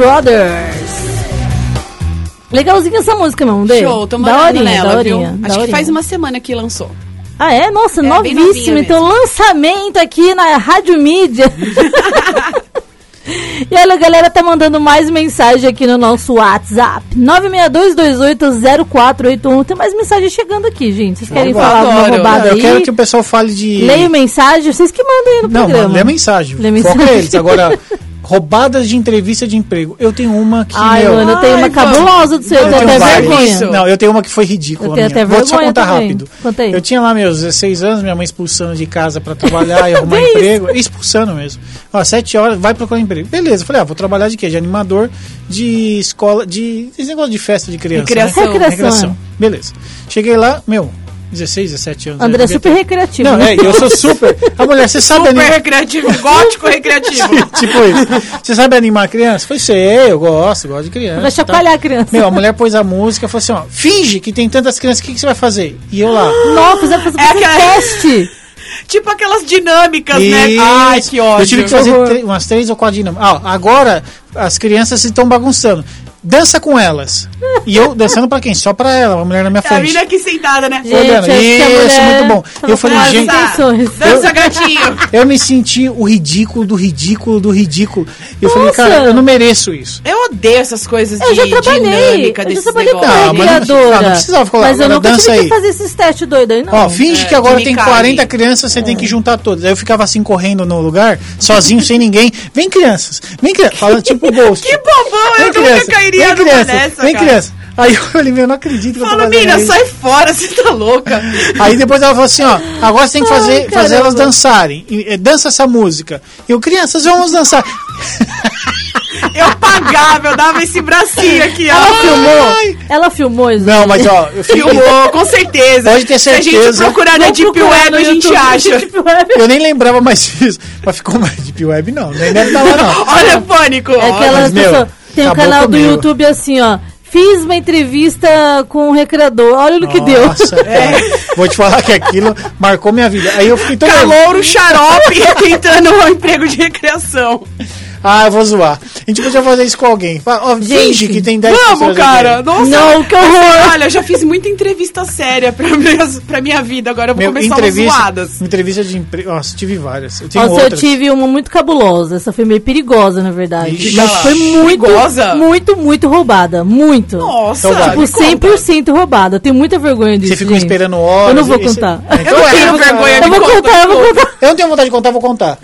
Brothers. Legalzinha essa música, meu Dê. Show, tô morando nela, daorinha, viu? Acho que daorinha. faz uma semana que lançou. Ah, é? Nossa, É, novinha Então, lançamento aqui na Rádio Mídia. [LAUGHS] e olha, a galera tá mandando mais mensagem aqui no nosso WhatsApp. 962280481. Tem mais mensagem chegando aqui, gente. Vocês querem Eu falar alguma roubada eu aí? quero que o pessoal fale de. Leia mensagem, vocês que mandam aí no Não, programa. mano, lê a mensagem. Lê Foca mensagem. eles. Agora, [LAUGHS] roubadas de entrevista de emprego. Eu tenho uma que. Ai, meu, mano, eu tenho uma Ai, vamos. cabulosa do seu, eu eu tenho até vergonha. Isso. Não, eu tenho uma que foi ridícula. Eu tenho minha. até Vou só vergonha contar também. rápido. Conta aí. Eu tinha lá meus 16 anos, minha mãe expulsando de casa pra trabalhar e [LAUGHS] arrumar emprego. Expulsando mesmo. Ó, 7 horas, vai procurar emprego. Beleza, eu falei, ah, vou trabalhar de quê? De animador de escola, de. Esse negócio de festa de criança. Recreação. Né? Recreação, Beleza. Cheguei lá, meu, 16, 17 anos. André é super recreativo. Não, né? é, eu sou super. A mulher, você sabe Super animar. recreativo, gótico recreativo. [LAUGHS] tipo isso. Você sabe animar a criança? Foi sei, eu gosto, gosto de criança. Vai tá? chacoalhar a criança. Meu, a mulher pôs a música e falou assim: ó, finge que tem tantas crianças, o que, que você vai fazer? E eu lá. [GASPS] Nossa, você vai fazer É aquela- teste. tipo aquelas dinâmicas, né? Isso. Ai, que ódio. Eu tive que fazer umas três ou quatro dinâmicas. Ah, agora as crianças estão bagunçando. Dança com elas. E eu dançando pra quem? Só pra ela, uma mulher na minha A frente. mina aqui sentada, né? Gente, Olhando. a Isso, muito bom. Eu falei, com gente. Dança gatinho. [LAUGHS] Eu me senti o ridículo do ridículo do ridículo. Eu falei, Nossa. cara, eu não mereço isso. Eu odeio essas coisas Eu de já trabalhei. dinâmica Eu já trabalhei com. Não, mas não- não, não precisava falar, Mas eu agora nunca dança tive aí. que fazer esses testes doidos aí, não. Ó, finge É, que agora tem carne. 40 crianças, você tem que juntar todas. Aí eu ficava assim correndo no lugar, sozinho, sem ninguém. Vem crianças, vem crianças. Fala tipo [LAUGHS] Ghost. Que bobão, eu nunca cairia vem numa criança, dessa, vem cara. criança. Aí [LAUGHS] eu falei, meu, eu não acredito que eu tô mina, isso. sai fora, [LAUGHS] você tá louca. Aí depois ela falou assim, ó, agora você tem que fazer, Ai, fazer elas dançarem. Eh, dança essa música. Eu, crianças, vamos dançar. Eu pagava, eu dava esse bracinho aqui, Ela filmou? Ela filmou isso? Não, mas ó, eu fico... Filmou, com certeza. Pode ter Se a gente certeza. procurar na Deep procurar Web, a gente acha. Deep Web. Eu nem lembrava mais disso. Mas ficou mais Deep Web, não. Nem deve estar lá, não. Olha o pânico. É olha. aquelas Tem um canal do comigo. YouTube assim, ó. Fiz uma entrevista com o recreador. Olha no que deu. Nossa, cara. [LAUGHS] Vou te falar que aquilo marcou minha vida. Aí eu fiquei tão nervoso. Calouro xarope [LAUGHS] tentando um emprego de recreação. Ah, eu vou zoar. A gente podia fazer isso com alguém. Fala, Ó, finge que tem 10 Vamos, cara. Nossa. Não, que horror. Olha, eu já fiz muita entrevista séria pra, minhas, pra minha vida. Agora eu vou Meu, começar entrevista, umas zoadas. entrevista de emprego. Nossa, tive várias. Eu tenho Nossa, eu outras. tive uma muito cabulosa. Essa foi meio perigosa, na verdade. Ixi. Mas foi muito, Perigosa? muito, muito roubada. Muito. Nossa. Então. Tipo, me conta. 100% roubada. Eu tenho muita vergonha disso. Você ficou gente. esperando horas. Eu não vou e contar. Então Eu não é, tenho eu vergonha Eu de vou conta, contar, eu vou conta. contar. Eu não tenho vontade de contar, vou contar.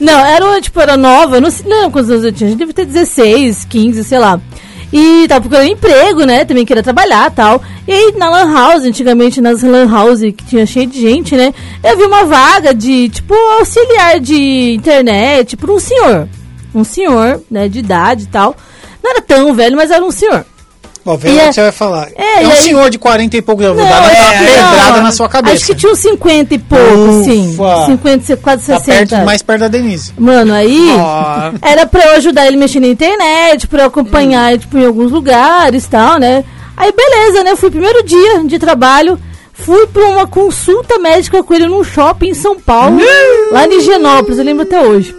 Não, era, tipo, era nova, eu não sei, não, quantos anos eu tinha, a gente deve ter 16, 15, sei lá. E tava procurando emprego, né, também queria trabalhar tal. E aí, na lan house, antigamente nas lan house que tinha cheio de gente, né, eu vi uma vaga de, tipo, auxiliar de internet por um senhor. Um senhor, né, de idade e tal. Não era tão velho, mas era um senhor. Ó, vê E o é- que você vai falar. É, É, um aí- senhor de 40 e poucos. Eu vou Não, dar uma é, pedrada não, na sua cabeça. Acho que tinha uns 50 e pouco. Ufa. 50, quase Tá 60. perto, mais perto da Denise. Mano, aí Ó. era pra eu ajudar ele mexer na internet, pra eu acompanhar, tipo, em alguns lugares e tal, né? Aí beleza, né? Fui primeiro dia de trabalho, fui pra uma consulta médica com ele num shopping em São Paulo, lá em Higienópolis, eu lembro até hoje.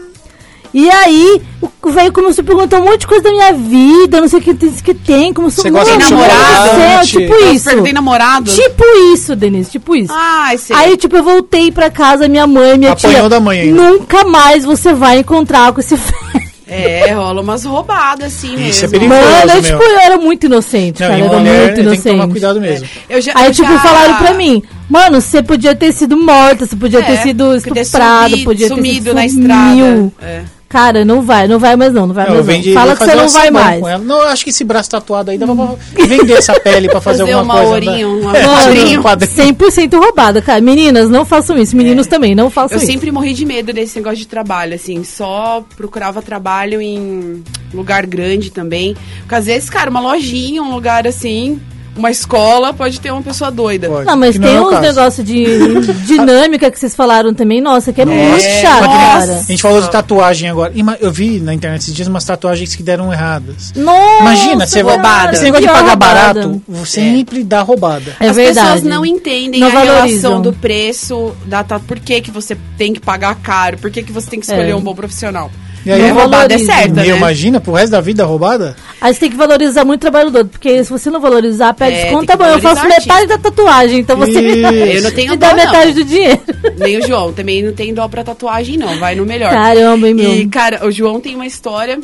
E aí, o velho começou a perguntar um monte de coisa da minha vida, não sei o que tem, que tem como sou Você gosta de namorado? céu, tipo Nossa, isso. Perguntei namorado. Tipo isso, Denise, tipo isso. Ai, sei. Aí, tipo, eu voltei pra casa, minha mãe, minha Apanhou tia. da mãe ainda. Nunca mais você vai encontrar com esse [LAUGHS] velho. É, rola umas roubadas assim Isso é mesmo. perigoso. Mano, eu, tipo, eu era muito inocente, Não, cara. Eu era mulher muito tem que tomar inocente. cuidado mesmo. Eu já, Aí, eu tipo, já- falaram pra mim, mano, você podia ter sido morta, você podia ter É, sido podia ter estuprado, sumido- podia ter sumido sido na sumiu. estrada. É. Cara, não vai, não vai mais não, não vai Não, eu mais vendi, não. Fala que você não vai mais. Com ela. Não, eu acho que esse braço tatuado aí dava pra [LAUGHS] vender essa pele pra fazer, Fazer alguma uma coisa. né? uma [LAUGHS] É, ourinho. um quadrinho. 100% roubada, cara. Meninas, não façam isso. Meninos também, não façam É. Eu isso. sempre morri de medo desse negócio de trabalho, assim, só procurava trabalho em lugar grande também. Porque às vezes, cara, uma lojinha, um lugar assim, uma escola, pode ter uma pessoa doida. Pode. Não, mas Que tem é o uns negócios de [LAUGHS] dinâmica que vocês falaram também, nossa, que é, muito chato, cara. A gente falou de tatuagem agora. Eu vi na internet esses dias umas tatuagens que deram erradas. Nossa, Imagina, você vai. cara, Esse negócio de pagar roubada. barato, você sempre dá roubada. É As verdade. pessoas não entendem Não a relação valorizam. do preço, da ta- por que, que você tem que pagar caro, por que, que você tem que escolher É. um bom profissional. E aí, Não roubada é valoriza. certa, Meu, né? imagina, pro resto da vida roubada? Aí você tem que valorizar muito o trabalho do outro, porque se você não valorizar, pede É, desconto, tá bom, eu faço metade da tatuagem, então você me dá. [LAUGHS] Eu não tenho me dá dó, não. metade do dinheiro. Nem o João, também não tem dó pra tatuagem, não. Vai no melhor. Caramba, hein, meu. E, cara, o João tem uma história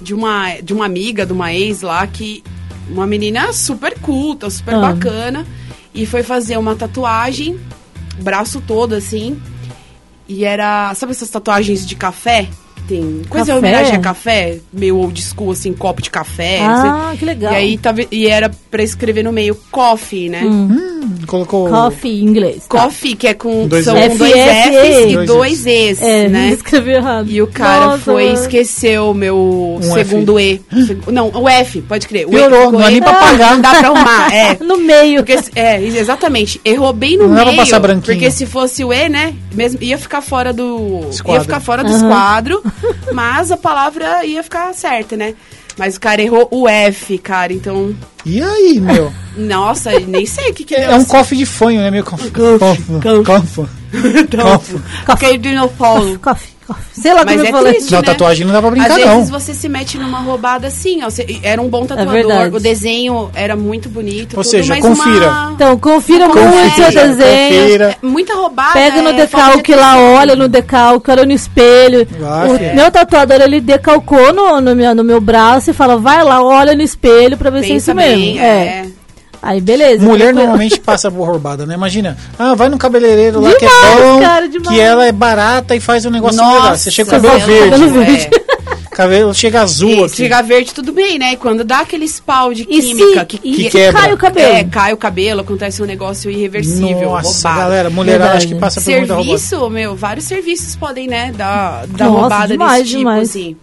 de uma, de uma amiga, de uma ex lá, que. Uma menina super culta, super Ah. bacana. E foi fazer uma tatuagem, braço todo assim. E era. Sabe essas tatuagens de café? Tem. Coisa Café? em homenagem a café? Meio old school, assim, copo de café. não ah, que legal. E aí tava, e era pra escrever no meio coffee, né? Hum, colocou. Coffee em inglês. tá. Coffee, que é com Dois são Fs. dois Fs e Dois dois Es, É, né? escreveu errado. E o cara Nossa, foi, esqueceu o meu Um segundo E. Seg- Não, o F, pode crer. O Piorou, E não é E. nem pra pagar. Não dá pra arrumar, [LAUGHS] é. No meio. Porque, é, exatamente. Errou bem no Não meio. passar branquinho. Porque se fosse o E, né? Mesmo, ia ficar fora do. Esquadro. Ia ficar fora do Aham. esquadro. Mas a palavra ia ficar certa, né? Mas o cara errou o F, cara. Então. E aí, meu? Nossa, nem sei o que, que É deu um cofre de fanho, né? Meio cofre. Cofre. Cofre. Cofre. Aquele [LAUGHS] dinofolo. Coffee. [LAUGHS] Sei lá Mas como eu é falei. triste. Não, né? tatuagem não dá pra brincar, Às não. vezes você se mete numa roubada assim, ó. Você- era um bom tatuador, verdade. o desenho era muito bonito. Ou tudo, seja, mas confira. uma- Então, confira Confira, muito seu desenho. confira. Muita roubada. Pega no é decalque de lá, olha no decalque, olha no espelho. Vai, o filha. meu tatuador, ele decalcou no, no, meu, no meu braço e fala, vai lá, olha no espelho pra ver se é Pensa isso mesmo. bem, É. é. Aí, beleza. Mulher tranquilo. normalmente [LAUGHS] passa por roubada, né? Imagina, ah, vai no cabeleireiro lá que é Demais, bom, cara, demais. que ela é barata e faz um negócio Nossa, legal. Você chega com o cabelo verde, cabelo é. verde. cabelo chega azul E aqui. se chegar verde, tudo bem, né? Quando dá aquele spawn de E química se que, e que quebra. cai o cabelo? É, cai o cabelo, acontece um negócio irreversível. Nossa, roubada. galera, mulherada Verdade. acho que passa por muita roubada. Serviço, meu, vários serviços podem, né, dar, dar Nossa, roubada demais, desse tipo, demais. assim.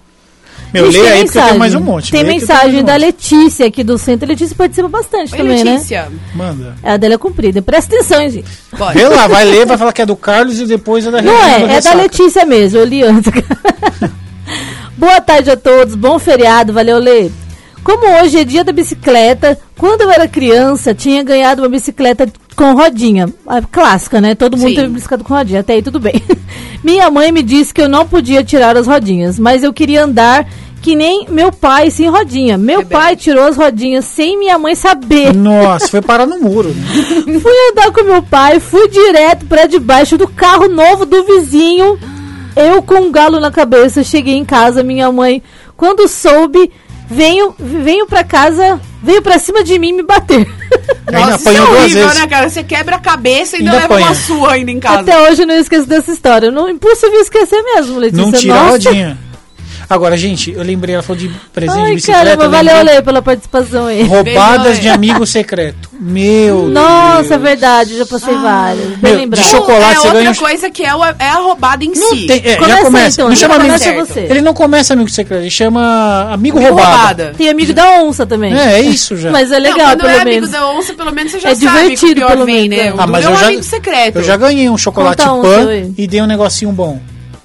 Meu, Gente, leia tem aí porque eu tenho mais um mensagem. monte. Tem Leia mensagem um da monte. Letícia aqui do centro. A Letícia participa bastante Oi, também, né? Letícia. Manda. É a dela é comprida. Presta atenção, hein, gente. Pode. Vê lá, vai ler, vai falar que é do Carlos e depois é da Não Regina é, é da. Letícia mesmo, eu li antes. [LAUGHS] Boa tarde a todos, bom feriado, valeu, Lê. Como hoje é dia da bicicleta, quando eu era criança, tinha ganhado uma bicicleta com rodinha. A clássica, né? Todo mundo Sim. teve bicicleta com rodinha, até aí tudo bem. [LAUGHS] Minha mãe me disse que eu não podia tirar as rodinhas, mas eu queria andar que nem meu pai sem rodinha. Meu Rebelde. pai tirou as rodinhas sem minha mãe saber. Nossa, foi parar no muro. né? [LAUGHS] Fui andar com meu pai, fui direto pra debaixo do carro novo do vizinho. Eu com um galo na cabeça, cheguei em casa, minha mãe, quando soube, veio, veio pra casa, veio pra cima de mim me bater. [LAUGHS] Nossa, isso é horrível, né, cara? Você quebra a cabeça e ainda, Ainda leva uma apanha. sua ainda em casa. Até hoje eu não esqueço dessa história. Não, impossível esquecer mesmo, Letícia. Não tira a Nossa. rodinha. Agora, gente, eu lembrei, ela falou de presente de Ai, bicicleta. caramba, eu valeu, Lê, pela participação aí. Roubadas Beijo, de amigo secreto. Meu [LAUGHS] Nossa, é Deus. verdade, já passei várias. Bem Meu, lembrado. de chocolate, é você outra ganha coisa que é, o- é a roubada em Não si. tem, é, Começa já começa. então, não já chama amigo você. Ele não começa amigo secreto, ele chama amigo, Amigo roubado. roubada. Tem amigo da onça também. É, é isso já. Mas é Não, legal, quando pelo é amigo da onça, pelo menos você já É sabe que o divertido, pior pelo vem, menos, né? é. Ah, mas é eu um já, amigo secreto. eu já ganhei um chocolate pan e dei um negocinho bom.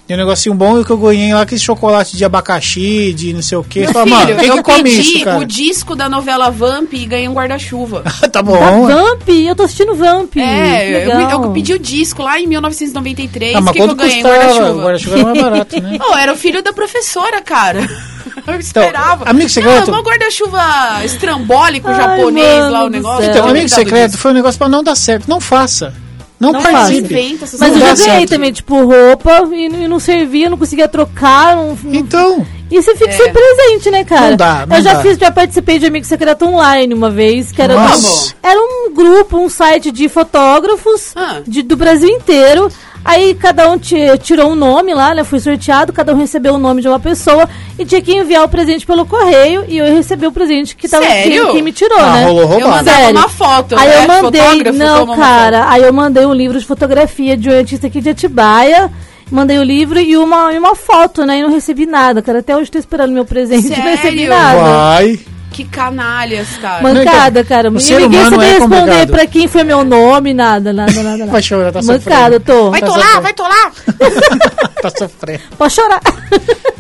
Dei um negocinho bom e o que eu ganhei lá, aquele chocolate de abacaxi, de não sei o que. Meu Fala, filho, mano, quem eu que come pedi isso, cara? o disco da novela Vamp e ganhei um guarda-chuva. [LAUGHS] tá bom. Da Vamp, eu tô assistindo Vamp. É, eu, eu pedi o disco lá em 1993. Ah, O mas que, que eu quanto ganhei? Um custava? O guarda-chuva. guarda-chuva era mais [LAUGHS] barato, né? Oh, era o filho da professora, cara. [LAUGHS] Eu esperava. amigo secreto- Não, um guarda-chuva estrambólico Ai, japonês lá, o negócio. Então, Não, amigo secreto disso. foi um negócio pra não dar certo. Não faça. Não, Não participe. Mas eu já ganhei também, tipo, roupa e, e não servia, não conseguia trocar. Não, Então, E você fica É. sem presente, né, cara? Não dá, não eu já dá. fiz, já participei de Amigo Secreto Online uma vez, que era, Nossa. era um grupo, um site de fotógrafos Ah. de, do Brasil inteiro. Aí cada um ti- tirou um nome lá, né? Foi sorteado, cada um recebeu o nome de uma pessoa e tinha que enviar o presente pelo correio e eu recebi o presente que tava Sério? quem, quem me tirou, ah, né? rolou Eu roubado. mandava Sério. uma foto, Aí né? eu mandei, Fotógrafo não, cara, aí eu mandei um livro de fotografia de um artista aqui de Atibaia. Mandei o livro e uma, e uma foto, né? E não recebi nada, cara. Até hoje tô esperando meu presente e não recebi Sério? nada. Vai. Que canalhas, cara. Mancada, cara. o Ninguém ser humano saber é responder complicado. pra quem foi meu nome, nada, nada, nada. nada. Vai chorar, tá Mancada, sofrendo. tô. Vai Tá tolar, sofrendo. vai tolar! [LAUGHS] Tá sofrendo. Pode chorar.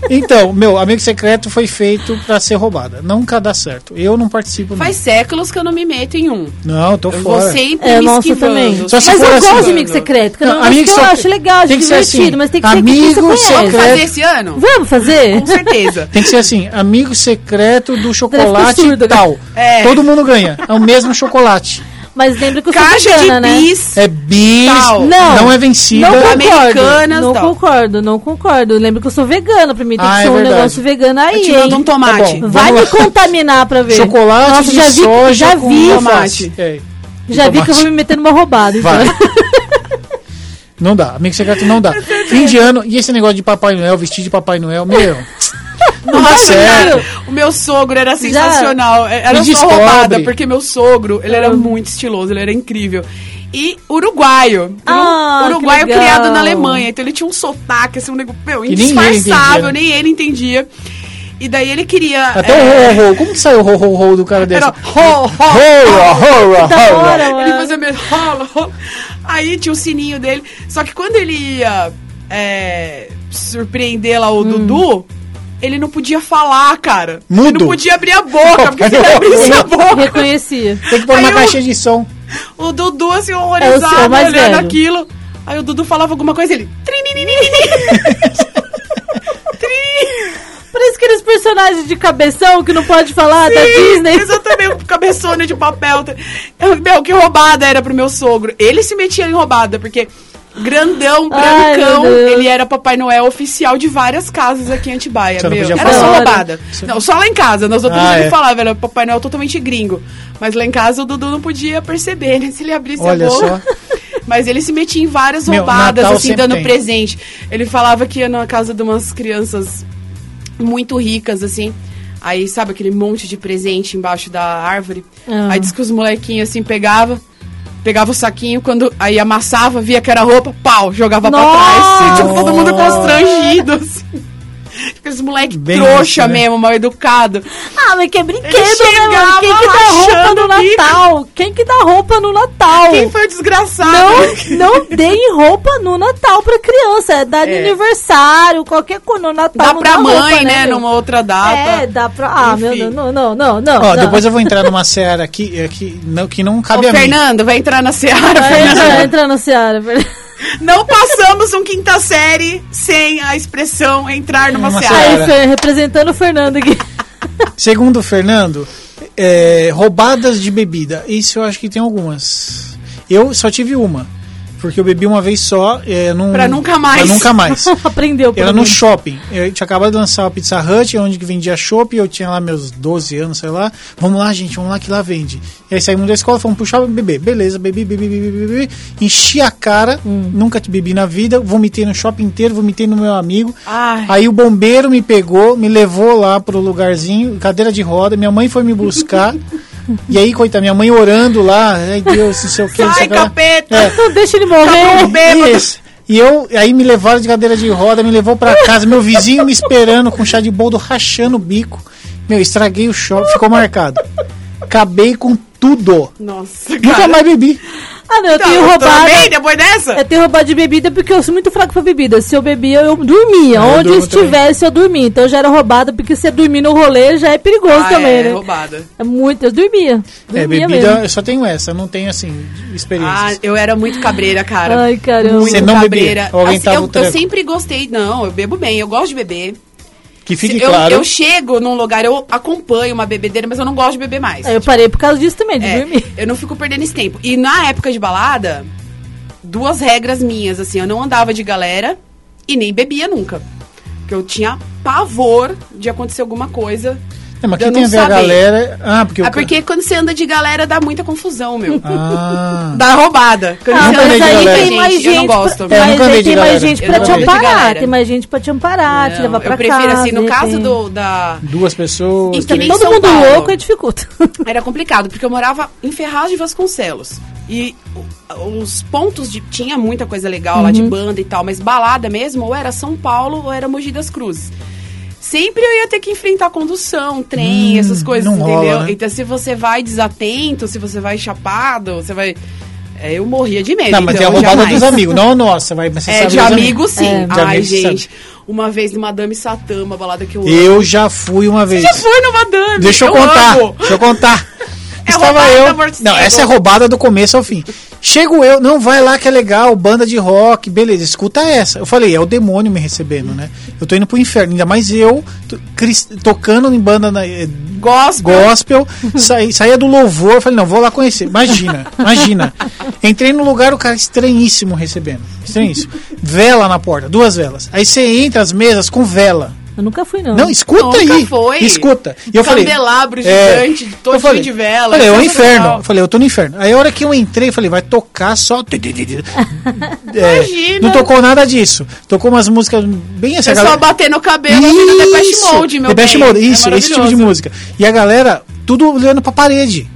Então, meu amigo secreto foi feito pra ser roubada. Nunca dá certo. Eu não participo. não. Faz séculos que eu não me meto em um. Não, eu tô Eu fora. vou sempre É, me nossa, também. Só se Mas eu assim, gosto de amigo secreto. Que Não, não, amigo que eu acho legal, tem que ser divertido, assim, mas tem que ser amigo quem você Vamos secreto. fazer esse ano? Vamos fazer? Com certeza. Tem que ser assim, amigo secreto do chocolate surdo, e tal. [LAUGHS] É. Todo mundo ganha. É o mesmo chocolate. Mas lembra que eu sou Caixa vegana, de né? bis. É bis, Tal. Não. não, é vencida. Não concordo, não tal. concordo, não concordo. Lembra que eu sou vegana, pra mim tem Ah, que é ser um verdade. negócio vegano aí, hein? um tomate. Tá bom. Vai me lá. contaminar pra ver. Chocolate Nossa, de já vi, soja já com vi, tomate. É. já vi que eu tomate. vou me meter numa roubada. Então. Vai. Não dá, amigo secreto não dá. [LAUGHS] Fim de ano, e esse negócio de Papai Noel, vestir de Papai Noel, meu. [LAUGHS] Nossa, cara, o meu sogro era sensacional. Era Me só descobre. roubada, porque meu sogro, ele Ah. era muito estiloso, ele era incrível. E uruguaio. Uru- Ah, que uruguaio criado na Alemanha. Então ele tinha um sotaque, assim, um negócio, meu, indisfarçável, nem ele entendia. E daí ele queria. Até é, o ho, ho. Como que saiu o ho, ho, ho do cara desse? Era ho, ho, Ho, ho, ho, ho. Ele fazia meio rolo, rolo. Aí tinha o sininho dele. Só que quando ele ia é, surpreender lá o Hum. Dudu, ele não podia falar, cara. Ele Mudo. não podia abrir a boca, porque se ele [LAUGHS] abrisse a boca, Reconhecia. Tem que pôr uma caixinha de som. o Dudu assim, É horrorizado, mais olhando velho. aquilo. Aí o Dudu falava alguma coisa, ele... Parece aqueles personagens de cabeção que não pode falar da Disney. Exatamente, um cabeçona de papel. Eu- Meu, que roubada era pro meu sogro. Ele se metia em roubada, porque grandão, Ai, brancão, Deus. ele era Papai Noel oficial de várias casas aqui em Antibaia, meu. Era falar. só roubada. Não, só lá em casa. Nas outras Ah, ele é. falava, era Papai Noel totalmente gringo. Mas lá em casa o Dudu não podia perceber, né? Se ele abrisse Olha a boca. só. [LAUGHS] Mas ele se metia em várias Meu, roubadas, Natal assim, dando tem. presente. Ele falava que ia na casa de umas crianças muito ricas, assim. Aí, sabe, aquele monte de presente embaixo da árvore. Ah. Aí diz que os molequinhos, assim, pegava, pegava o saquinho, quando aí amassava, via que era roupa, pau, jogava pra Nossa! trás. E, tipo, todo mundo constrangido, assim. Aqueles moleque Bem trouxa isso, né? mesmo, mal educado. Ah, mas que é brinquedo, né, mano? Quem que dá roupa no o bico. Natal? Quem que dá roupa no Natal? Quem foi o desgraçado? Não, [LAUGHS] não deem roupa no Natal pra criança. É dar de É. aniversário, qualquer coisa no Natal. Dá não pra mãe, roupa, né, meu? numa outra data. É, dá pra. Ah, meu Enfim. Deus, não, não, não, não. Ó, não. depois eu vou entrar numa seara aqui é, que não, que não Ô, cabe a mim. Fernando, vai entrar na Seara, Vai Fernando. entrar, entrar na Seara. Não passamos um quinta série sem a expressão entrar numa Numa Seara. Aí, Seara. Representando o Fernando aqui. [LAUGHS] Segundo o Fernando, é, roubadas de bebida. Isso eu acho que tem algumas. Eu só tive uma. Porque eu bebi uma vez só. É, num, Pra nunca mais. Pra nunca mais. [LAUGHS] Aprendeu, Era no menos. shopping. Eu tinha acabado de lançar a Pizza Hut, onde que vendia chopp. Eu tinha lá meus 12 anos, sei lá. Vamos lá, gente, vamos lá que lá vende. E aí saímos da escola, fomos pro shopping beber. Beleza, bebi, bebi, bebi, bebi, bebi. Enchi a cara, Hum. nunca te bebi na vida. Vomitei no shopping inteiro, vomitei no meu amigo. Ai. Aí o bombeiro me pegou, me levou lá pro lugarzinho, cadeira de roda. Minha mãe foi me buscar. [LAUGHS] e aí, coitada, minha mãe orando lá. Ai, Deus, não sei o que. Sai, capeta! É. Não [LAUGHS] deixa ele Tá morrer. Isso. E eu, aí me levaram de cadeira de roda, me levou pra casa, meu vizinho me esperando com chá de boldo rachando o bico. Meu, estraguei o shopping, ficou marcado. Acabei com tudo. Nossa, Nunca cara. mais bebi. Ah, não, eu Então, tenho roubado. também, depois dessa? Eu tenho roubado de bebida porque eu sou muito fraco pra bebida. Se eu bebia, eu dormia. Ah, eu Onde eu estivesse, eu dormia. Então eu já era roubada, porque se dormir no rolê já é perigoso Ah, também, é, né? roubada. É muito, eu dormia. Dormia É, bebida, mesmo. eu só tenho essa, eu não tenho, assim, Ah, experiência. eu era muito cabreira, cara. Ai, caramba. Muito Você não bebia? cabreira. Alguém Assim, eu, eu sempre gostei. Não, eu bebo bem, eu gosto de beber. Que fique eu, claro. eu chego num lugar, eu acompanho uma bebedeira, mas eu não gosto de beber mais. Aí eu parei por causa disso também, de É, dormir. eu não fico perdendo esse tempo. E na época de balada, duas regras minhas, assim, eu não andava de galera e nem bebia nunca. Porque eu tinha pavor de acontecer alguma coisa. É, mas quem tem a ver a galera... Ah, porque... É ca- porque quando você anda de galera dá muita confusão, meu. Ah... Dá roubada. Quando Ah, você anda de aí galera. tem mais eu não gente. gosto. pra, É, mas aí de tem mais gente pra te amparar. Tem mais gente pra te amparar, te levar pra eu prefiro, casa. assim, no caso do, da... Duas pessoas... E que nem Todo São mundo Paulo. louco, é dificulta. [LAUGHS] Era complicado, porque eu morava em Ferraz de Vasconcelos. E os pontos de. Tinha muita coisa legal lá de Uhum. banda e tal, mas balada mesmo, ou era São Paulo ou era Mogi das Cruzes. Sempre eu ia ter que enfrentar condução, trem, essas coisas, não rola, entendeu? né? Então se você vai desatento, se você vai chapado, você vai. É, eu morria de medo. Não, mas então, é a roubada jamais. dos amigos, não a nossa. Vai, mas você É, sabe de dos amigos, sim. É. De Ai, amigos, você gente. Uma vez no Madame Satã, uma balada que eu amo. Eu já fui uma vez. Já foi no Madame. Deixa eu, contar. amo. Deixa eu contar. [LAUGHS] É Estava roubada, eu. Não, essa é roubada do começo ao fim. Chego eu, não, vai lá que é legal, banda de rock, beleza, escuta essa. Eu falei, é o demônio me recebendo, né? Eu tô indo pro inferno, ainda mais eu, tocando em banda na, eh, Gospel. gospel, saí, saía do louvor, eu falei, não, vou lá conhecer. Imagina, [LAUGHS] imagina. Entrei no lugar, o cara estranhíssimo recebendo. Estranhíssimo. Vela na porta, duas velas. Aí você entra as mesas com vela. Eu nunca fui, não. Não, escuta Nunca aí. foi. Escuta. E eu falei. Candelabro é, gigante, todo eu falei, de vela. Falei, é o sensacional. inferno. Eu falei, eu tô no inferno. Aí a hora que eu entrei, eu falei, vai tocar só. [LAUGHS] É, Imagina. não tocou nada disso. Tocou umas músicas bem assim. a Pessoal galera- bater no cabelo Depeche Isso, Mode, meu Depeche bem. Mode, É isso, esse tipo de música. E a galera, tudo olhando pra parede.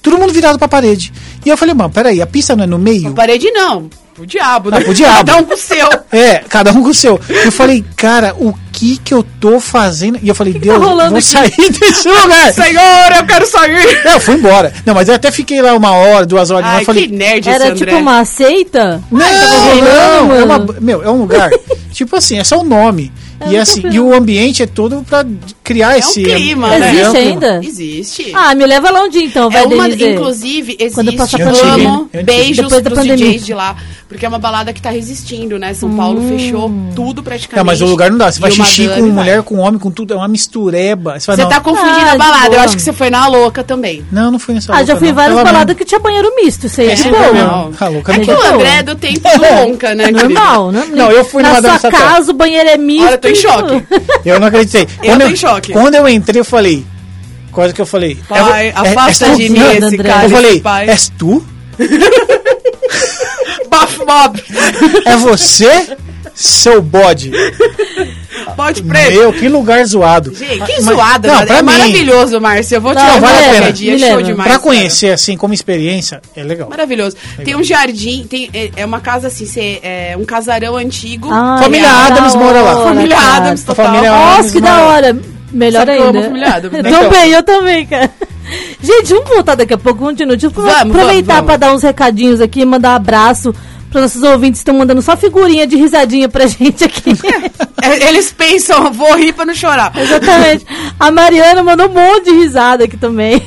Todo mundo virado pra parede. E eu falei, mano, peraí, a pista não é no meio? Parede não, pro diabo, né? Ah, pro diabo. Cada um com o seu. É, cada um com o seu. Eu falei, cara, o que que eu tô fazendo? E eu falei, Deus, rolando vou aqui? sair [LAUGHS] desse lugar. Senhor, eu quero sair. Não, eu fui embora. Não, mas eu até fiquei lá uma hora, duas horas. Ai, eu falei, que nerd Era André. tipo uma seita? não, rolando, não, é, uma, meu, é um lugar. tipo assim, é só o nome. Eu e nunca assim, e o ambiente é todo pra criar É um esse. clima, é, né? é um Existe clima. ainda? Existe. Ah, me leva lá um dia então, vai, é uma, inclusive, existe. Quando passar a pandemia. amo É beijos Depois da pros pandemia. DJs de lá. Porque é uma balada que tá resistindo, né? São Paulo fechou tudo praticamente. Não, mas o lugar não dá. Você vai xixi com vai. mulher, com homem, com tudo. É uma mistureba. Você, vai, Você tá confundindo Ah, a balada. Eu acho que você foi na louca também. não, não fui nessa Ah, já louca, fui em não. várias baladas que tinha banheiro misto, isso aí é, de É, boa. não. Ah, louca, É não que o. André é do tempo [LAUGHS] Ronca, né? Normal, né? Não, eu fui Na Madame sua Satã. casa, o banheiro é misto. Olha, eu tô em choque. Eu não acreditei. Eu tô em choque. Quando eu entrei, eu falei. Quase que eu falei. Pai, é, afasta é, de é, mim esse André. cara, Eu falei, pai. és tu? [LAUGHS] Baf Bob. É você? Seu bode. Pode preto. Meu, que lugar zoado. Gente, que Mas- zoada, não, pra É mim, maravilhoso, Márcio. Eu vou te Não, levar vale qualquer pena. dia. Me Show leva. demais. Pra cara. conhecer, assim, como experiência, é legal. Maravilhoso. Tem um jardim, tem, é, é uma casa assim, cê- é um casarão antigo. Ah, Família que Adams da mora lá. Família cara. Adams, total. família Nossa, Adams que mora da hora. Melhor Sabe eu ainda. né? [LAUGHS] Eu Então. também, eu também, cara. Gente, vamos voltar daqui a pouco, continua. Deixa eu Vamos, aproveitar pra dar uns recadinhos aqui, mandar um abraço para nossos ouvintes que estão mandando só figurinha de risadinha pra [LAUGHS] gente aqui. É, Eles pensam, vou rir pra não chorar. Exatamente. A Mariana mandou um monte de risada aqui também.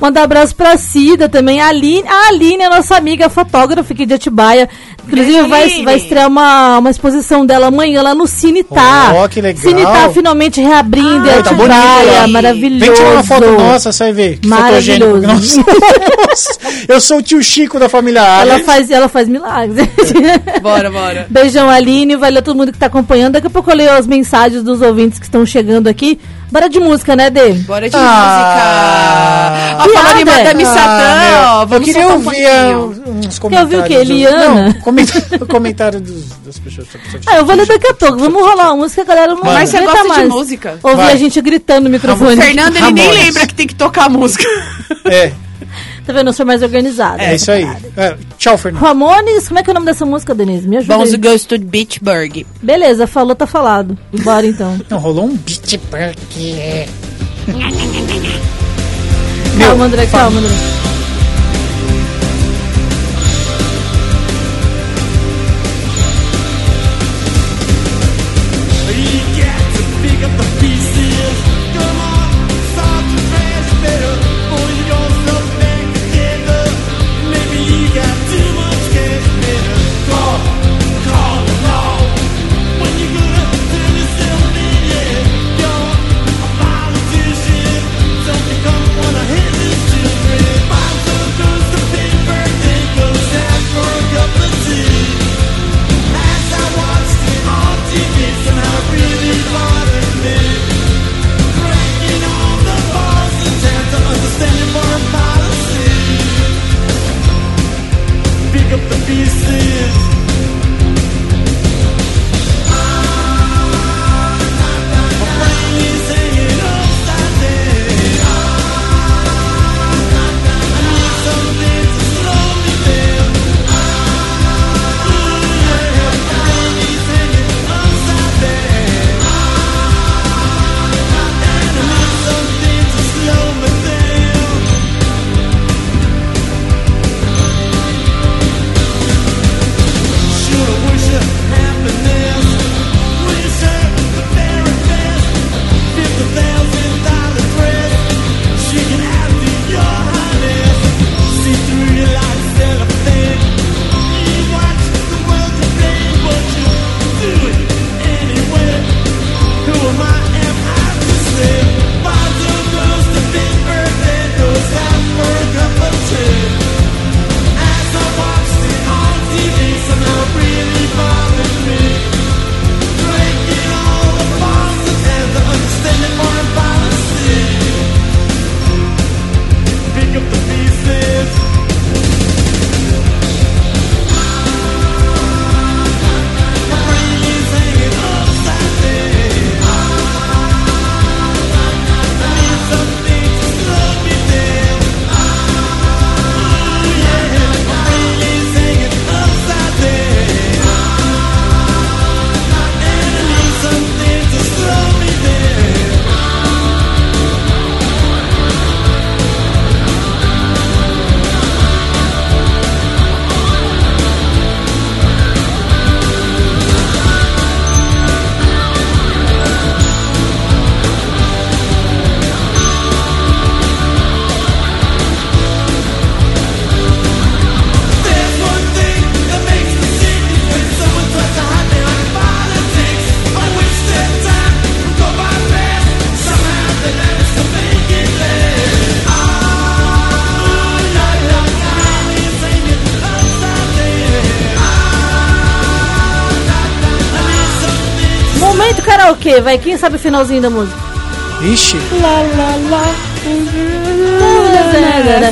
Mandar um abraço pra Cida também. A Aline, a Aline é nossa amiga fotógrafa aqui de Atibaia. Inclusive, vai, Aline. vai estrear uma, uma exposição dela amanhã lá no Cinetá. Ó, que legal. Cinetá finalmente reabrindo Ah, tá Atibaia. Maravilhoso. Vem tirar uma foto nossa, você vai ver. Maravilhoso. Nossa, eu sou o tio Chico da família Ela Adams. faz, ela faz milagres. Bora, bora. Beijão, Aline. Valeu todo mundo que tá acompanhando. Daqui a pouco eu leio as mensagens dos ouvintes que estão chegando aqui. Bora de música, né, Dê? Bora de Ah. música. Ó, falando em. Madame Satã, Ah, ó, eu vamos queria soltar um ouvir ah, uns comentários. ouvir o quê? Eliana? Não, comentário, [LAUGHS] comentário dos, das pessoas. Ah, eu vou ler daqui a pouco. Vamos rolar uma música, a galera não Mas você gosta de mais. música? Ouvir Vai. a gente gritando no O microfone. Fernando, ele nem Ramones. lembra que tem que tocar música. É, [LAUGHS] Tá vendo? Eu sou mais organizada. é isso aí. É, tchau, Fernando. Ramones, como é que é o nome dessa música, Denise? Me ajuda Vamos aí. Goes to Beachburg. Beleza, falou, tá falado. Bora então. [LAUGHS] Não, rolou um porque é. calma, André, calma, André. Karaokê, vai. Quem sabe o finalzinho da música? Ixi.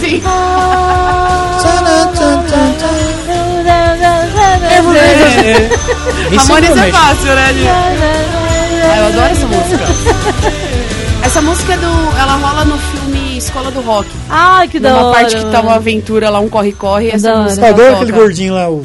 Sim. Esse Ramones é promete. fácil, né? Ah, eu adoro essa música. Essa música é do. Ela rola no filme Escola do Rock. Ai, que da hora. parte que tá uma aventura lá, um corre-corre, essa música Eu adoro aquele gordinho lá, o.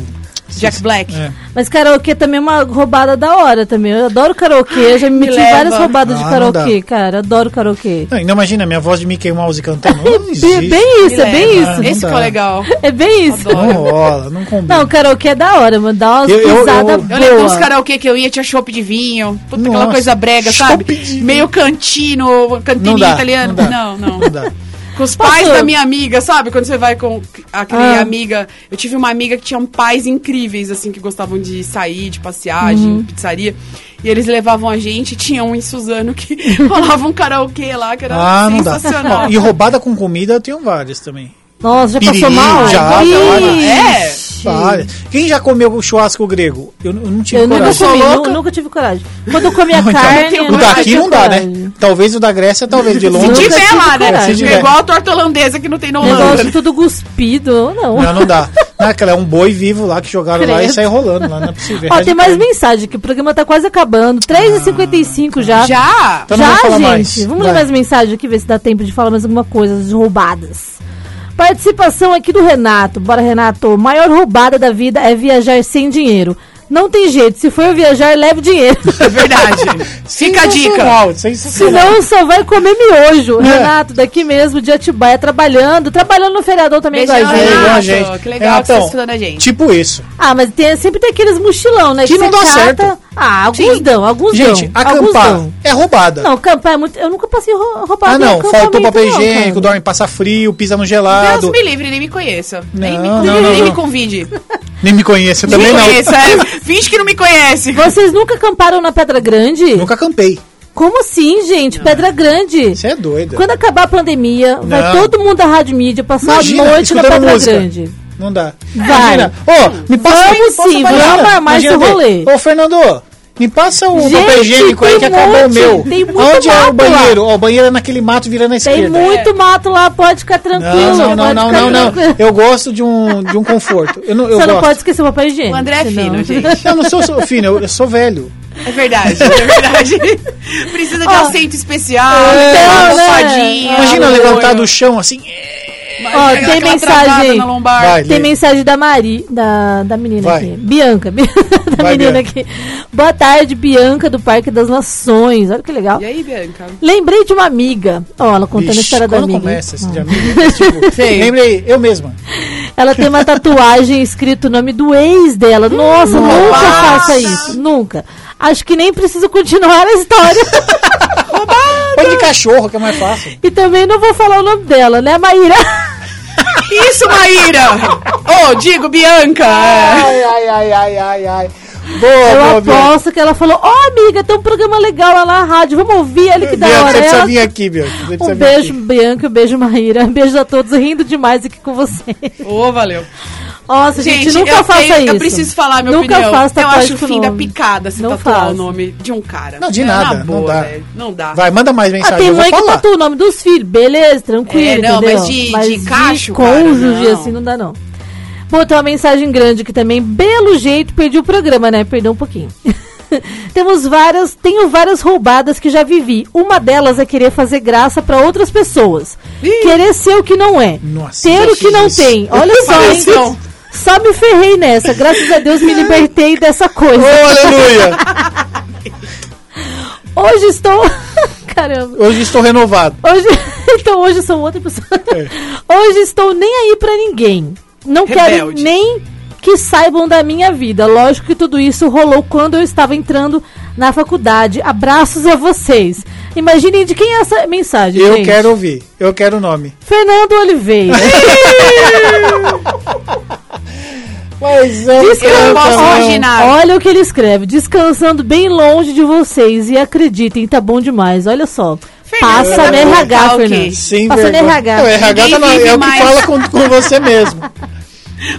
Jack Black. É. Mas karaokê também é uma roubada da hora também. Eu adoro karaokê, eu já me me meti leva. várias roubadas de Ah, não karaokê, cara. Adoro karaokê. Não, ainda imagina minha voz de Mickey Mouse cantando. Não [LAUGHS] Bem, isso, Me é bem leva. isso. não Esse dá. que é legal. É bem isso. Adoro. Não rola, não combina. Não, karaokê é da hora, mano. Dá umas Eu- eu- pisadas eu- Eu lembro uns boas. karaokê que eu ia, tinha chopp de vinho. Puta, aquela Nossa, coisa brega, sabe? de Meio cantino, cantininho Não dá, italiano. não dá. Não, não. Não dá. Com os Posso- pais da minha amiga, sabe? Quando você vai com aquele Ah. amiga. Eu tive uma amiga que tinha pais incríveis, assim, que gostavam de sair, de passear, Uhum. de pizzaria. E eles levavam a gente. Tinha um em Suzano que [LAUGHS] rolava um karaokê lá, que era Ah, não dá. sensacional. Ó, E roubada com comida eu tenho várias também. Nossa, já Piriri, passou mal? já, Ixi. É? Várias. Quem já comeu churrasco grego? Eu, eu não tive Eu nunca coragem. comi, Sou nu- louca. nunca tive coragem. Quando eu comia Não, então, carne, eu o nunca daqui não dá, né? coragem. Talvez o da Grécia, talvez de Se longe. Nunca tiver tive lá, né? Se tiver. É igual a torta holandesa que não tem na Holanda. Negócio tudo cuspido, não. Não, não dá. [LAUGHS] Não, aquela é um boi vivo lá que jogaram lá e Credo. sai rolando lá, não é possível. Ó, Resto tem mais carne. mensagem que o programa tá quase acabando. 3h55 já. Já? Então Já, gente. mais. Vamos Vai. ler mais mensagem aqui, ver se dá tempo de falar mais alguma coisa das roubadas. Participação aqui do Renato. Bora, Renato. Maior roubada da vida é viajar sem dinheiro. Não tem jeito. Se for viajar, leve dinheiro. É verdade. [LAUGHS] Fica a dica. Senão só vai comer miojo. É. Renato, daqui mesmo de Atibaia, trabalhando. Trabalhando no feriador também Beijão, igual a gente. Renato, gente. que legal que você estudando a gente. Tipo isso. Ah, mas tem, sempre tem aqueles mochilão, né? Que não você dá certo. Ah, alguns Sim. dão, alguns Gente, dão. Alguns acampar dão. é roubada. Não, acampar é muito. Eu nunca passei rou- roubado ah, não. Faltou papel não, higiênico, dorme, passa frio, pisa no Deus gelado. me livre, nem me conheça. nem me Não, não, não, nem não. me convide. [LAUGHS] Nem me conhece, também me não. conheça, é. [LAUGHS] Finge que não me conhece. Vocês nunca acamparam na Pedra Grande? Nunca acampei. Como assim, gente? Pedra Grande. Você é doida. Quando acabar a pandemia, vai Não. todo mundo da Rádio Mídia passar Imagina, a noite na Pedra música. Grande. Não dá. Vai. Ô, me passa Vamos me passa sim, vamos esse Imagina, rolê. Ô, Fernando, me passa o Gente, papel higiênico aí tem que acabou o meu. tem muito Onde é mato o banheiro? Ó, o banheiro é naquele mato virando Tem esquerda. muito mato lá, pode ficar tranquilo. Não, não, não, não, não, não. Eu gosto de um, de um conforto. Eu não, eu Você não gosto. pode esquecer o papel higiênico. O André é fino, [LAUGHS] gente. Eu não sou, sou fino, eu, eu sou velho. É verdade, é verdade. Precisa de Ó. assento especial, É, uma né? Imagina levantar do chão assim. Ó, tem mensagem. Vai. Tem Lê. mensagem da Mari, da, da menina Vai. aqui. Bianca, Bi- [LAUGHS] da Vai, menina Bianca. aqui. Boa tarde, Bianca, do Parque das Nações. Olha que legal. E aí, Bianca? Lembrei de uma amiga. Ó, ela contando a Vixe, história da amiga. começa esse Ah. de amigo, é tipo, Sei. lembrei, eu mesma. Ela tem uma tatuagem escrito o nome do ex dela. Nossa, nunca Nossa. faça isso. Nunca. Acho que nem preciso continuar a história. Põe de cachorro, que é mais fácil. e também não vou falar o nome dela, né, Maíra? Isso, Maíra! [LAUGHS] Ô, digo, Bianca! Ai, ai, ai, ai, ai, ai. Boa, Eu boa, aposto que ela falou: Ó, amiga, tem um programa legal lá na rádio. Vamos ouvir ele que da Bianca, hora. você precisa Ela- vir aqui, Bianca. Um beijo, aqui. Bianca, um beijo, Maíra. Um beijo a todos, rindo demais aqui com você. Ô, valeu. Nossa, gente, Gente, nunca eu, faça tenho- isso. eu preciso falar minha nunca opinião. Faça eu acho o fim da nome. picada se Não tatuar faz. o nome de um cara. Não, de É, nada, Na não boa, dá. velho. Não dá. Vai, manda mais Ah, mensagem, tem eu vou mãe que falar. tatua o nome dos filhos, beleza, tranquilo, É, não, entendeu? mas de- de cacho, cônjuge, cara, não. assim, não dá não. Bom, tem uma mensagem grande aqui também. Belo jeito, perdi o programa, né? Perdeu um pouquinho. [LAUGHS] Temos várias, tenho várias roubadas que já vivi. Uma delas é querer fazer graça pra outras pessoas. Querer ser o que não é. Nossa, ter o que não isso. tem. Olha só, hein? Só me ferrei nessa. Graças a Deus me [LAUGHS] libertei dessa coisa. Ô, aleluia! [LAUGHS] Hoje estou. Caramba. Hoje estou renovado. Hoje, então hoje sou outra pessoa. Hoje estou nem aí pra ninguém. Não quero Rebelde. nem que saibam da minha vida. Lógico que tudo isso rolou quando eu estava entrando na faculdade. Abraços a vocês. Imaginem de quem é essa mensagem. Eu gente. quero ouvir. Eu quero o nome. Fernando Oliveira. [LAUGHS] Mas é Eu imaginar. Olha o que ele escreve. Descansando bem longe de vocês. E acreditem, tá bom demais. Olha só. Passa no RH. Fernando. Sem Passa no. RH. O RH tá na- é o que fala com, com você mesmo. [LAUGHS]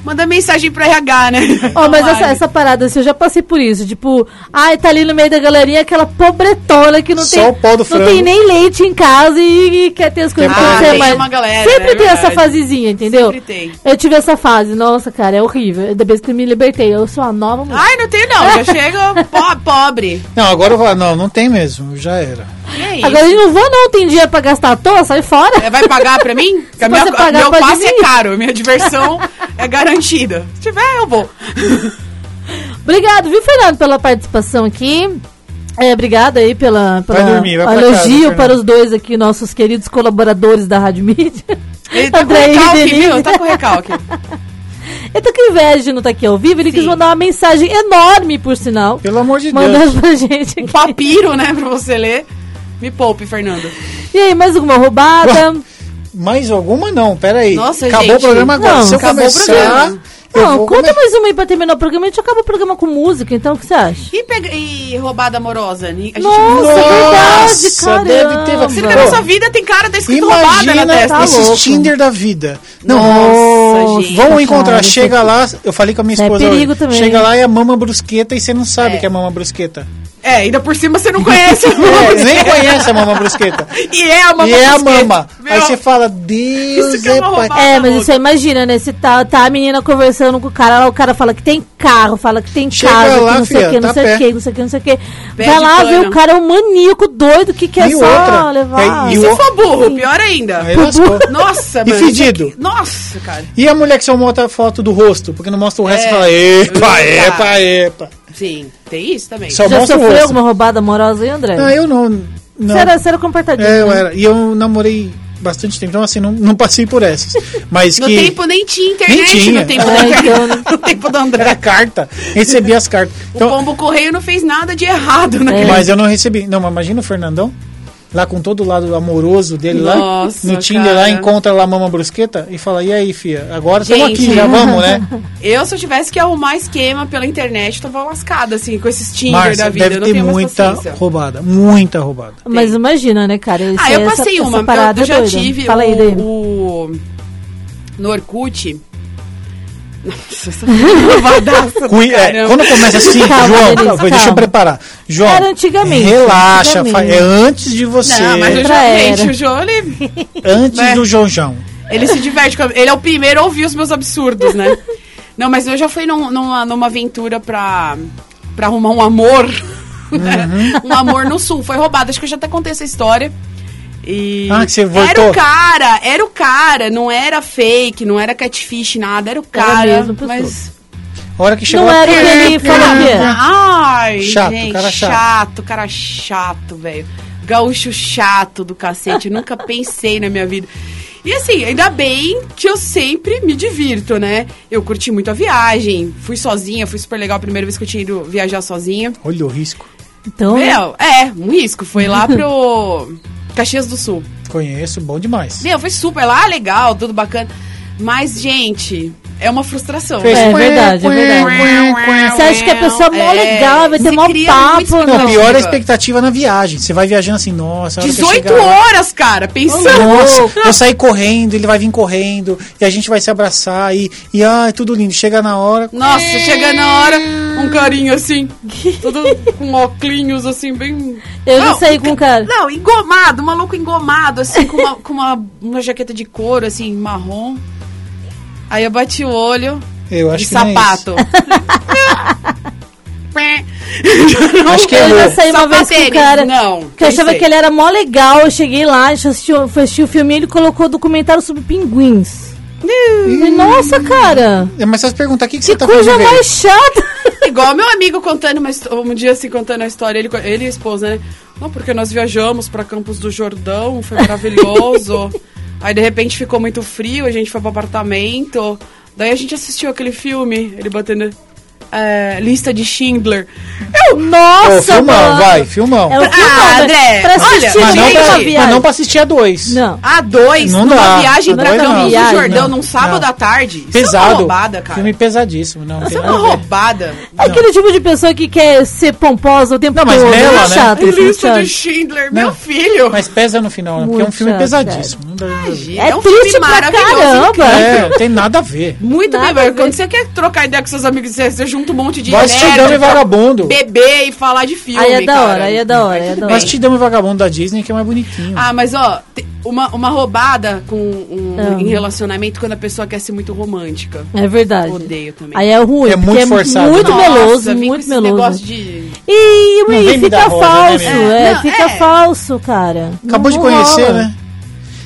Manda mensagem pro RH, né? Ó, mas essa, essa parada, assim, eu já passei por isso. Tipo, ai, tá ali no meio da galerinha aquela pobretona que não Só tem. o pau do não frango. tem nem leite em casa e, e quer ter as coisas Quer pra você, Ah, tem mas uma galera, Sempre é tem essa fasezinha, entendeu? Sempre tem. Eu tive essa fase. Nossa, cara, é horrível. Ainda bem que eu me libertei. Eu sou uma nova mulher. Ai, não tem não, já [LAUGHS] chega po- pobre. Não, agora eu vou. Não, não tem mesmo. Já era. É. Agora eu não vou, não. Tem dinheiro pra gastar à toa, sai fora. É, vai pagar pra mim? [LAUGHS] Porque minha, pagar, meu passe é caro, minha diversão [LAUGHS] é garantida. Se tiver, eu vou. Obrigado, viu, Fernando, pela participação aqui. É, obrigado aí pela, pela Vai dormir, elogio casa, para os dois aqui, nossos queridos colaboradores da Rádio Mídia. Ele tá com André e recalque, viu? Tá com recalque. [LAUGHS] Ele tá com inveja de não estar aqui ao vivo. Ele quis Sim. mandar uma mensagem enorme, por sinal. Pelo amor de Mandando Deus. pra gente Um aqui. papiro, né, pra você ler. Me poupe, Fernando. E aí, mais alguma roubada? [LAUGHS] Mais alguma não, pera aí. Nossa, Acabou gente. o programa agora. Não, Se eu acabou o começar, Não, vou conta mais uma aí pra terminar o programa. A gente acaba o programa com música, então o que você acha? E, pega... e roubada amorosa? A gente Nossa, não é verdade, deve ter- Você na sua vida, tem cara da escrito roubada na Imagina testa. Tá esses. Tinder da vida. Não, Nossa, gente. Vamos encontrar, Cara, chega lá, eu falei com a minha é esposa perigo hoje, também. chega lá e é mama brusqueta e você não sabe É. que é mama brusqueta. É, ainda por cima você não conhece. [LAUGHS] É, [LAUGHS] nem conhece a mama brusqueta. E é a mama e é a brusqueta. mama. Meu, Aí você fala, Deus Isso que é é. É, mas você imagina, né? Se tá, tá a menina conversando com o cara, lá o cara fala que tem carro, fala que tem Chega casa, lá, que não sei o que, não tá sei o que, não sei o que, não sei o que. Vai lá ver o cara é um maníaco doido que quer E só outra, levar. é, E e se o- for burro, pior ainda. Aí. Nossa, E mano. fedido? isso aqui- Nossa, cara. E a mulher que só mostra a foto do rosto, porque não mostra o resto É. e fala, epa, epa, epa. Sim, tem isso também. Só Já sofreu alguma roubada amorosa aí, André? Não, eu não. não. Você era, você era comportadinho. É, eu né? era. E eu namorei bastante tempo, então assim, não, não passei por essas. Mas No que. tempo nem tinha internet, Nem tinha. no tempo [LAUGHS] É, da internet. então, No tempo do Era André. carta. Recebi as cartas. O Então, pombo correio não fez nada de errado Mas eu não recebi. Não, mas imagina o Fernandão. Lá com todo o lado amoroso dele lá. Nossa, No Tinder cara. lá, encontra lá a mama brusqueta e fala, e aí, fia? Agora estamos aqui, já vamos, né? [LAUGHS] Eu, se eu tivesse que arrumar esquema pela internet, tava lascada, assim, com esses Tinder Márcia, da vida. deve eu não ter muita paciência. roubada. Muita roubada. Mas imagina, né, cara? Ah, eu essa- passei essa uma. Eu, parada eu já doida. tive Fala aí, o, Dê. o. No Orkut. Cui- é, caramba. quando começa assim, Calma, João, Denise, deixa eu calma. preparar. João, Era antigamente, relaxa, antigamente. fa- é antes de você, Não, mas o João, era. gente, o João, ele, [LAUGHS] antes né? do Joãozão. ele se diverte. com- Ele é o primeiro a ouvir os meus absurdos, né? Não, mas eu já fui num- numa, numa aventura pra, pra arrumar um amor. [LAUGHS] né? Uhum. Um amor no sul. Foi roubado. Acho que eu já até contei essa história. E Ah, que você Era o cara, era o cara, não era fake, não era catfish, nada, era o Era cara. mesmo, pessoa. mas A hora que chegou Não a- era o que ele falou que era. Ai, Chato, gente, cara chato. chato, cara chato, velho. Gaúcho chato do cacete. Nunca pensei na minha vida. E assim, ainda bem que eu sempre me divirto, né? Eu curti muito a viagem, fui sozinha, foi super legal a primeira vez que eu tinha ido viajar sozinha. Olha o risco. Então, Meu, é, um risco. Foi lá [LAUGHS] pro Caxias do Sul. Conheço, bom demais. Meu, foi super lá, legal, tudo bacana. Mas, gente, é uma frustração. É quen, verdade, é verdade. Você acha que a pessoa é mó legal, vai ter mó papo, né? Não, pior é a expectativa na viagem. Você vai viajando assim, nossa, a hora que eu 18 chegar lá- horas, cara, pensando. Nossa, eu sair correndo, ele vai vir correndo, e a gente vai se abraçar, e, e ai, tudo lindo. Chega na hora, Nossa, chega na hora, um carinho assim, todo com óculos assim, bem. Eu não Não, sei com cara. Não, engomado, maluco engomado, assim, com uma, com uma, uma jaqueta de couro, assim, marrom. Aí eu bati o olho eu de acho que não é sapato. [LAUGHS] isso. Acho que Eu já saí uma vez com o cara. não, Que eu achava pensei. que ele era mó legal. Eu cheguei lá, a gente assistiu, foi assistir o filme e ele colocou documentário sobre pinguins. Nossa, cara. É, Mas só se perguntar, o que, que, Que você tá fazendo? coisa velho? mais chata. [LAUGHS] Igual meu amigo contando uma um dia assim, contando a história, ele, ele e a esposa, né? Não, porque nós viajamos pra Campos do Jordão, foi maravilhoso. [LAUGHS] Aí de repente ficou muito frio, a gente foi pro apartamento. Daí a gente assistiu aquele filme, ele batendo. É, lista de Schindler. Ô, Nossa, filmão, mano. vai, filmão. É o Ah, filmão, André, pra olha, assistir mas, não pra, viagem. mas não pra assistir a dois. Não. A dois, Não numa dá. viagem pra. Campos do Jordão não. num sábado Não. à tarde. Isso é uma Pesado. roubada, cara. Filme pesadíssimo. Não, Isso é uma roubada. É aquele tipo de pessoa que quer ser pomposa o tempo Não, mas todo. nela, é né? chato, E isso, muito lista de chato. Schindler, Não. meu filho. Mas pesa no final, né? Porque é um filme chato, pesadíssimo. Imagina, É um triste filme pra maravilhoso, caramba. É, não tem nada a ver. Muito bem, quando você quer trocar ideia com seus amigos, você, você junta um monte de Dama e Vagabundo. beber e falar de filme, Aí é da cara. hora, aí é da hora, aí é da hora. Te damos vagabundo da Disney que é mais bonitinho. Ah, mas ó, uma, uma roubada com um, Ah. em relacionamento quando a pessoa quer ser muito romântica. É verdade. Odeio também. Aí é ruim. É muito porque forçado, muito né? meloso, vem com muito esse meloso. negócio de... E, Não e fica rosa, né, falso, menino? é, Não, fica é. falso, cara. Acabou Não de conhecer, rola. né?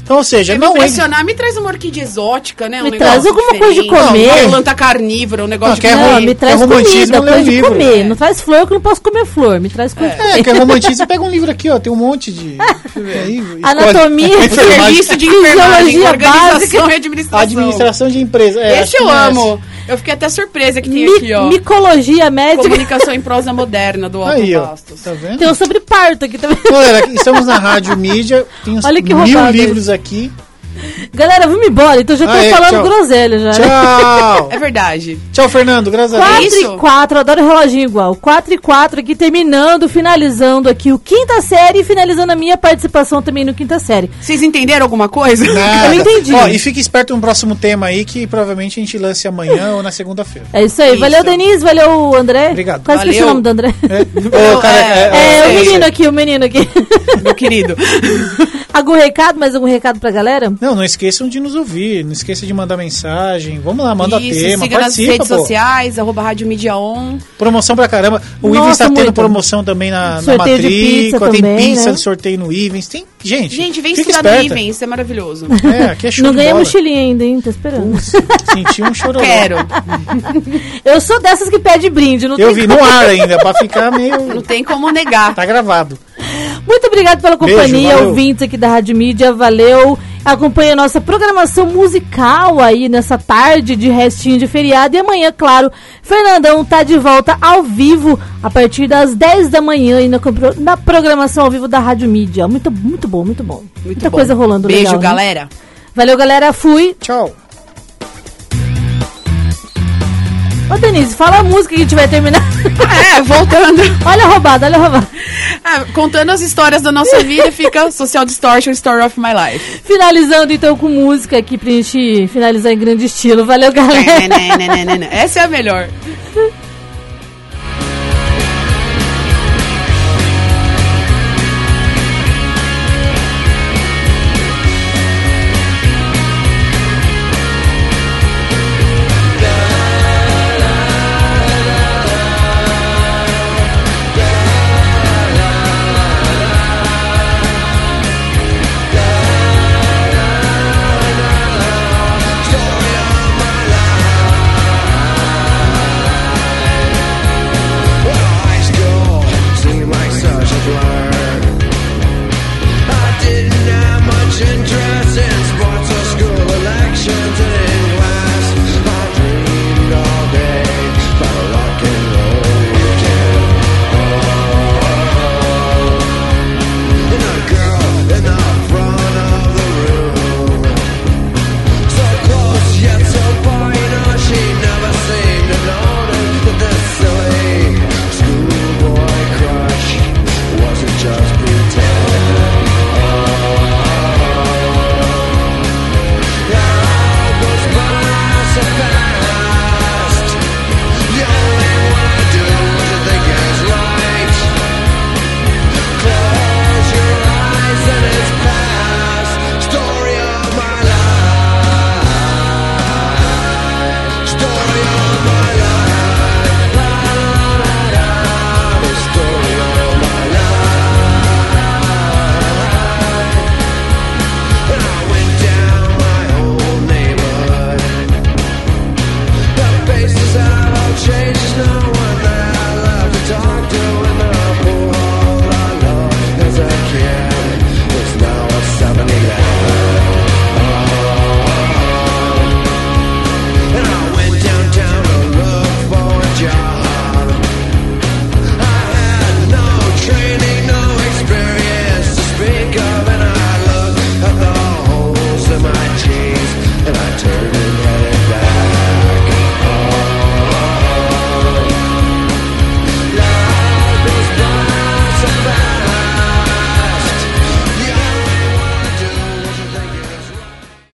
Então, ou seja, Quer não me é. impressionar, me traz uma orquídea exótica, né? Um Me traz alguma coisa de diferente. comer. Uma planta carnívora, um negócio Não, de quer Não, ruim. me traz É romantismo, comida, lê um coisa de livro. comer. É. Não traz flor que eu não posso comer flor. Me traz coisa. É, que é [LAUGHS] romantismo. Pega um livro aqui, ó. Tem um monte de. [LAUGHS] Aí, Anatomia. [LAUGHS] Serviço de enfermagem, organização básica. e administração. Administração de empresa. É, Esse eu não é amo. Eu fiquei até surpresa que tem mi- aqui, ó. micologia médica. Comunicação em prosa moderna do. Otto Aí, ó. Bastos. Tá vendo? Tem um sobre parto aqui também. Galera, estamos na Rádio Mídia. Tem uns Olha que mil roubado livros aqui. Galera, vamos embora. Então já tô é, falando tchau. groselha já. né? Tchau. É verdade. Tchau, Fernando. Graças a 4 Deus. isso? e 4, adoro reloginho igual. 4 e 4 aqui, terminando, finalizando aqui o quinta série e finalizando a minha participação também no quinta série. Vocês entenderam alguma coisa? Nada. Eu entendi. Ó, e fique esperto no próximo tema aí, que provavelmente a gente lance amanhã ou na segunda-feira. É isso aí. Isso. Valeu, Denise. Valeu, André. Obrigado. Quase esqueci o Valeu. nome do André. É, Ô, cara, é, É, é, o é, menino aqui, o menino aqui. Meu querido. [LAUGHS] algum recado? Mais algum recado pra galera? Não, não esqueçam de nos ouvir, não esqueça de mandar mensagem. Vamos lá, manda Isso, tema, siga nas participa, redes pô. sociais, arroba Rádio Mídia On. Promoção pra caramba. O Nossa, Ivens tá tendo promoção também na, na Sorteio pizza matrícula, tem também, pizza né? de sorteio no Ivens, tem... Gente, Gente, vem estudar no esperta. Iven, isso é maravilhoso. [LAUGHS] É, aqui é show Não ganhei mochilinha ainda, hein? Tô esperando. Senti um chororô. Quero. [LAUGHS] Eu sou dessas que pede brinde. Não Eu tem vi no ar ainda, pra ficar meio... Não tem como negar. Tá gravado. Muito obrigado pela Beijo, companhia, valeu. ouvintes aqui da Rádio Mídia, valeu. Acompanhe a nossa programação musical aí nessa tarde de restinho de feriado. E amanhã, claro, Fernandão tá de volta ao vivo a partir das 10 da manhã aí na, na programação ao vivo da Rádio Mídia. Muito, muito bom, muito bom. Muito Muita bom. coisa rolando Beijo, legal. né? galera. Valeu, galera. Fui. Tchau. Ô, Denise, fala a música que a gente vai terminar. [LAUGHS] É, voltando. olha a roubada, olha a roubada. É, contando as histórias da nossa vida, fica Social Distortion, Story of My Life. Finalizando então com música aqui pra gente finalizar em grande estilo. Valeu, galera. Essa é a melhor.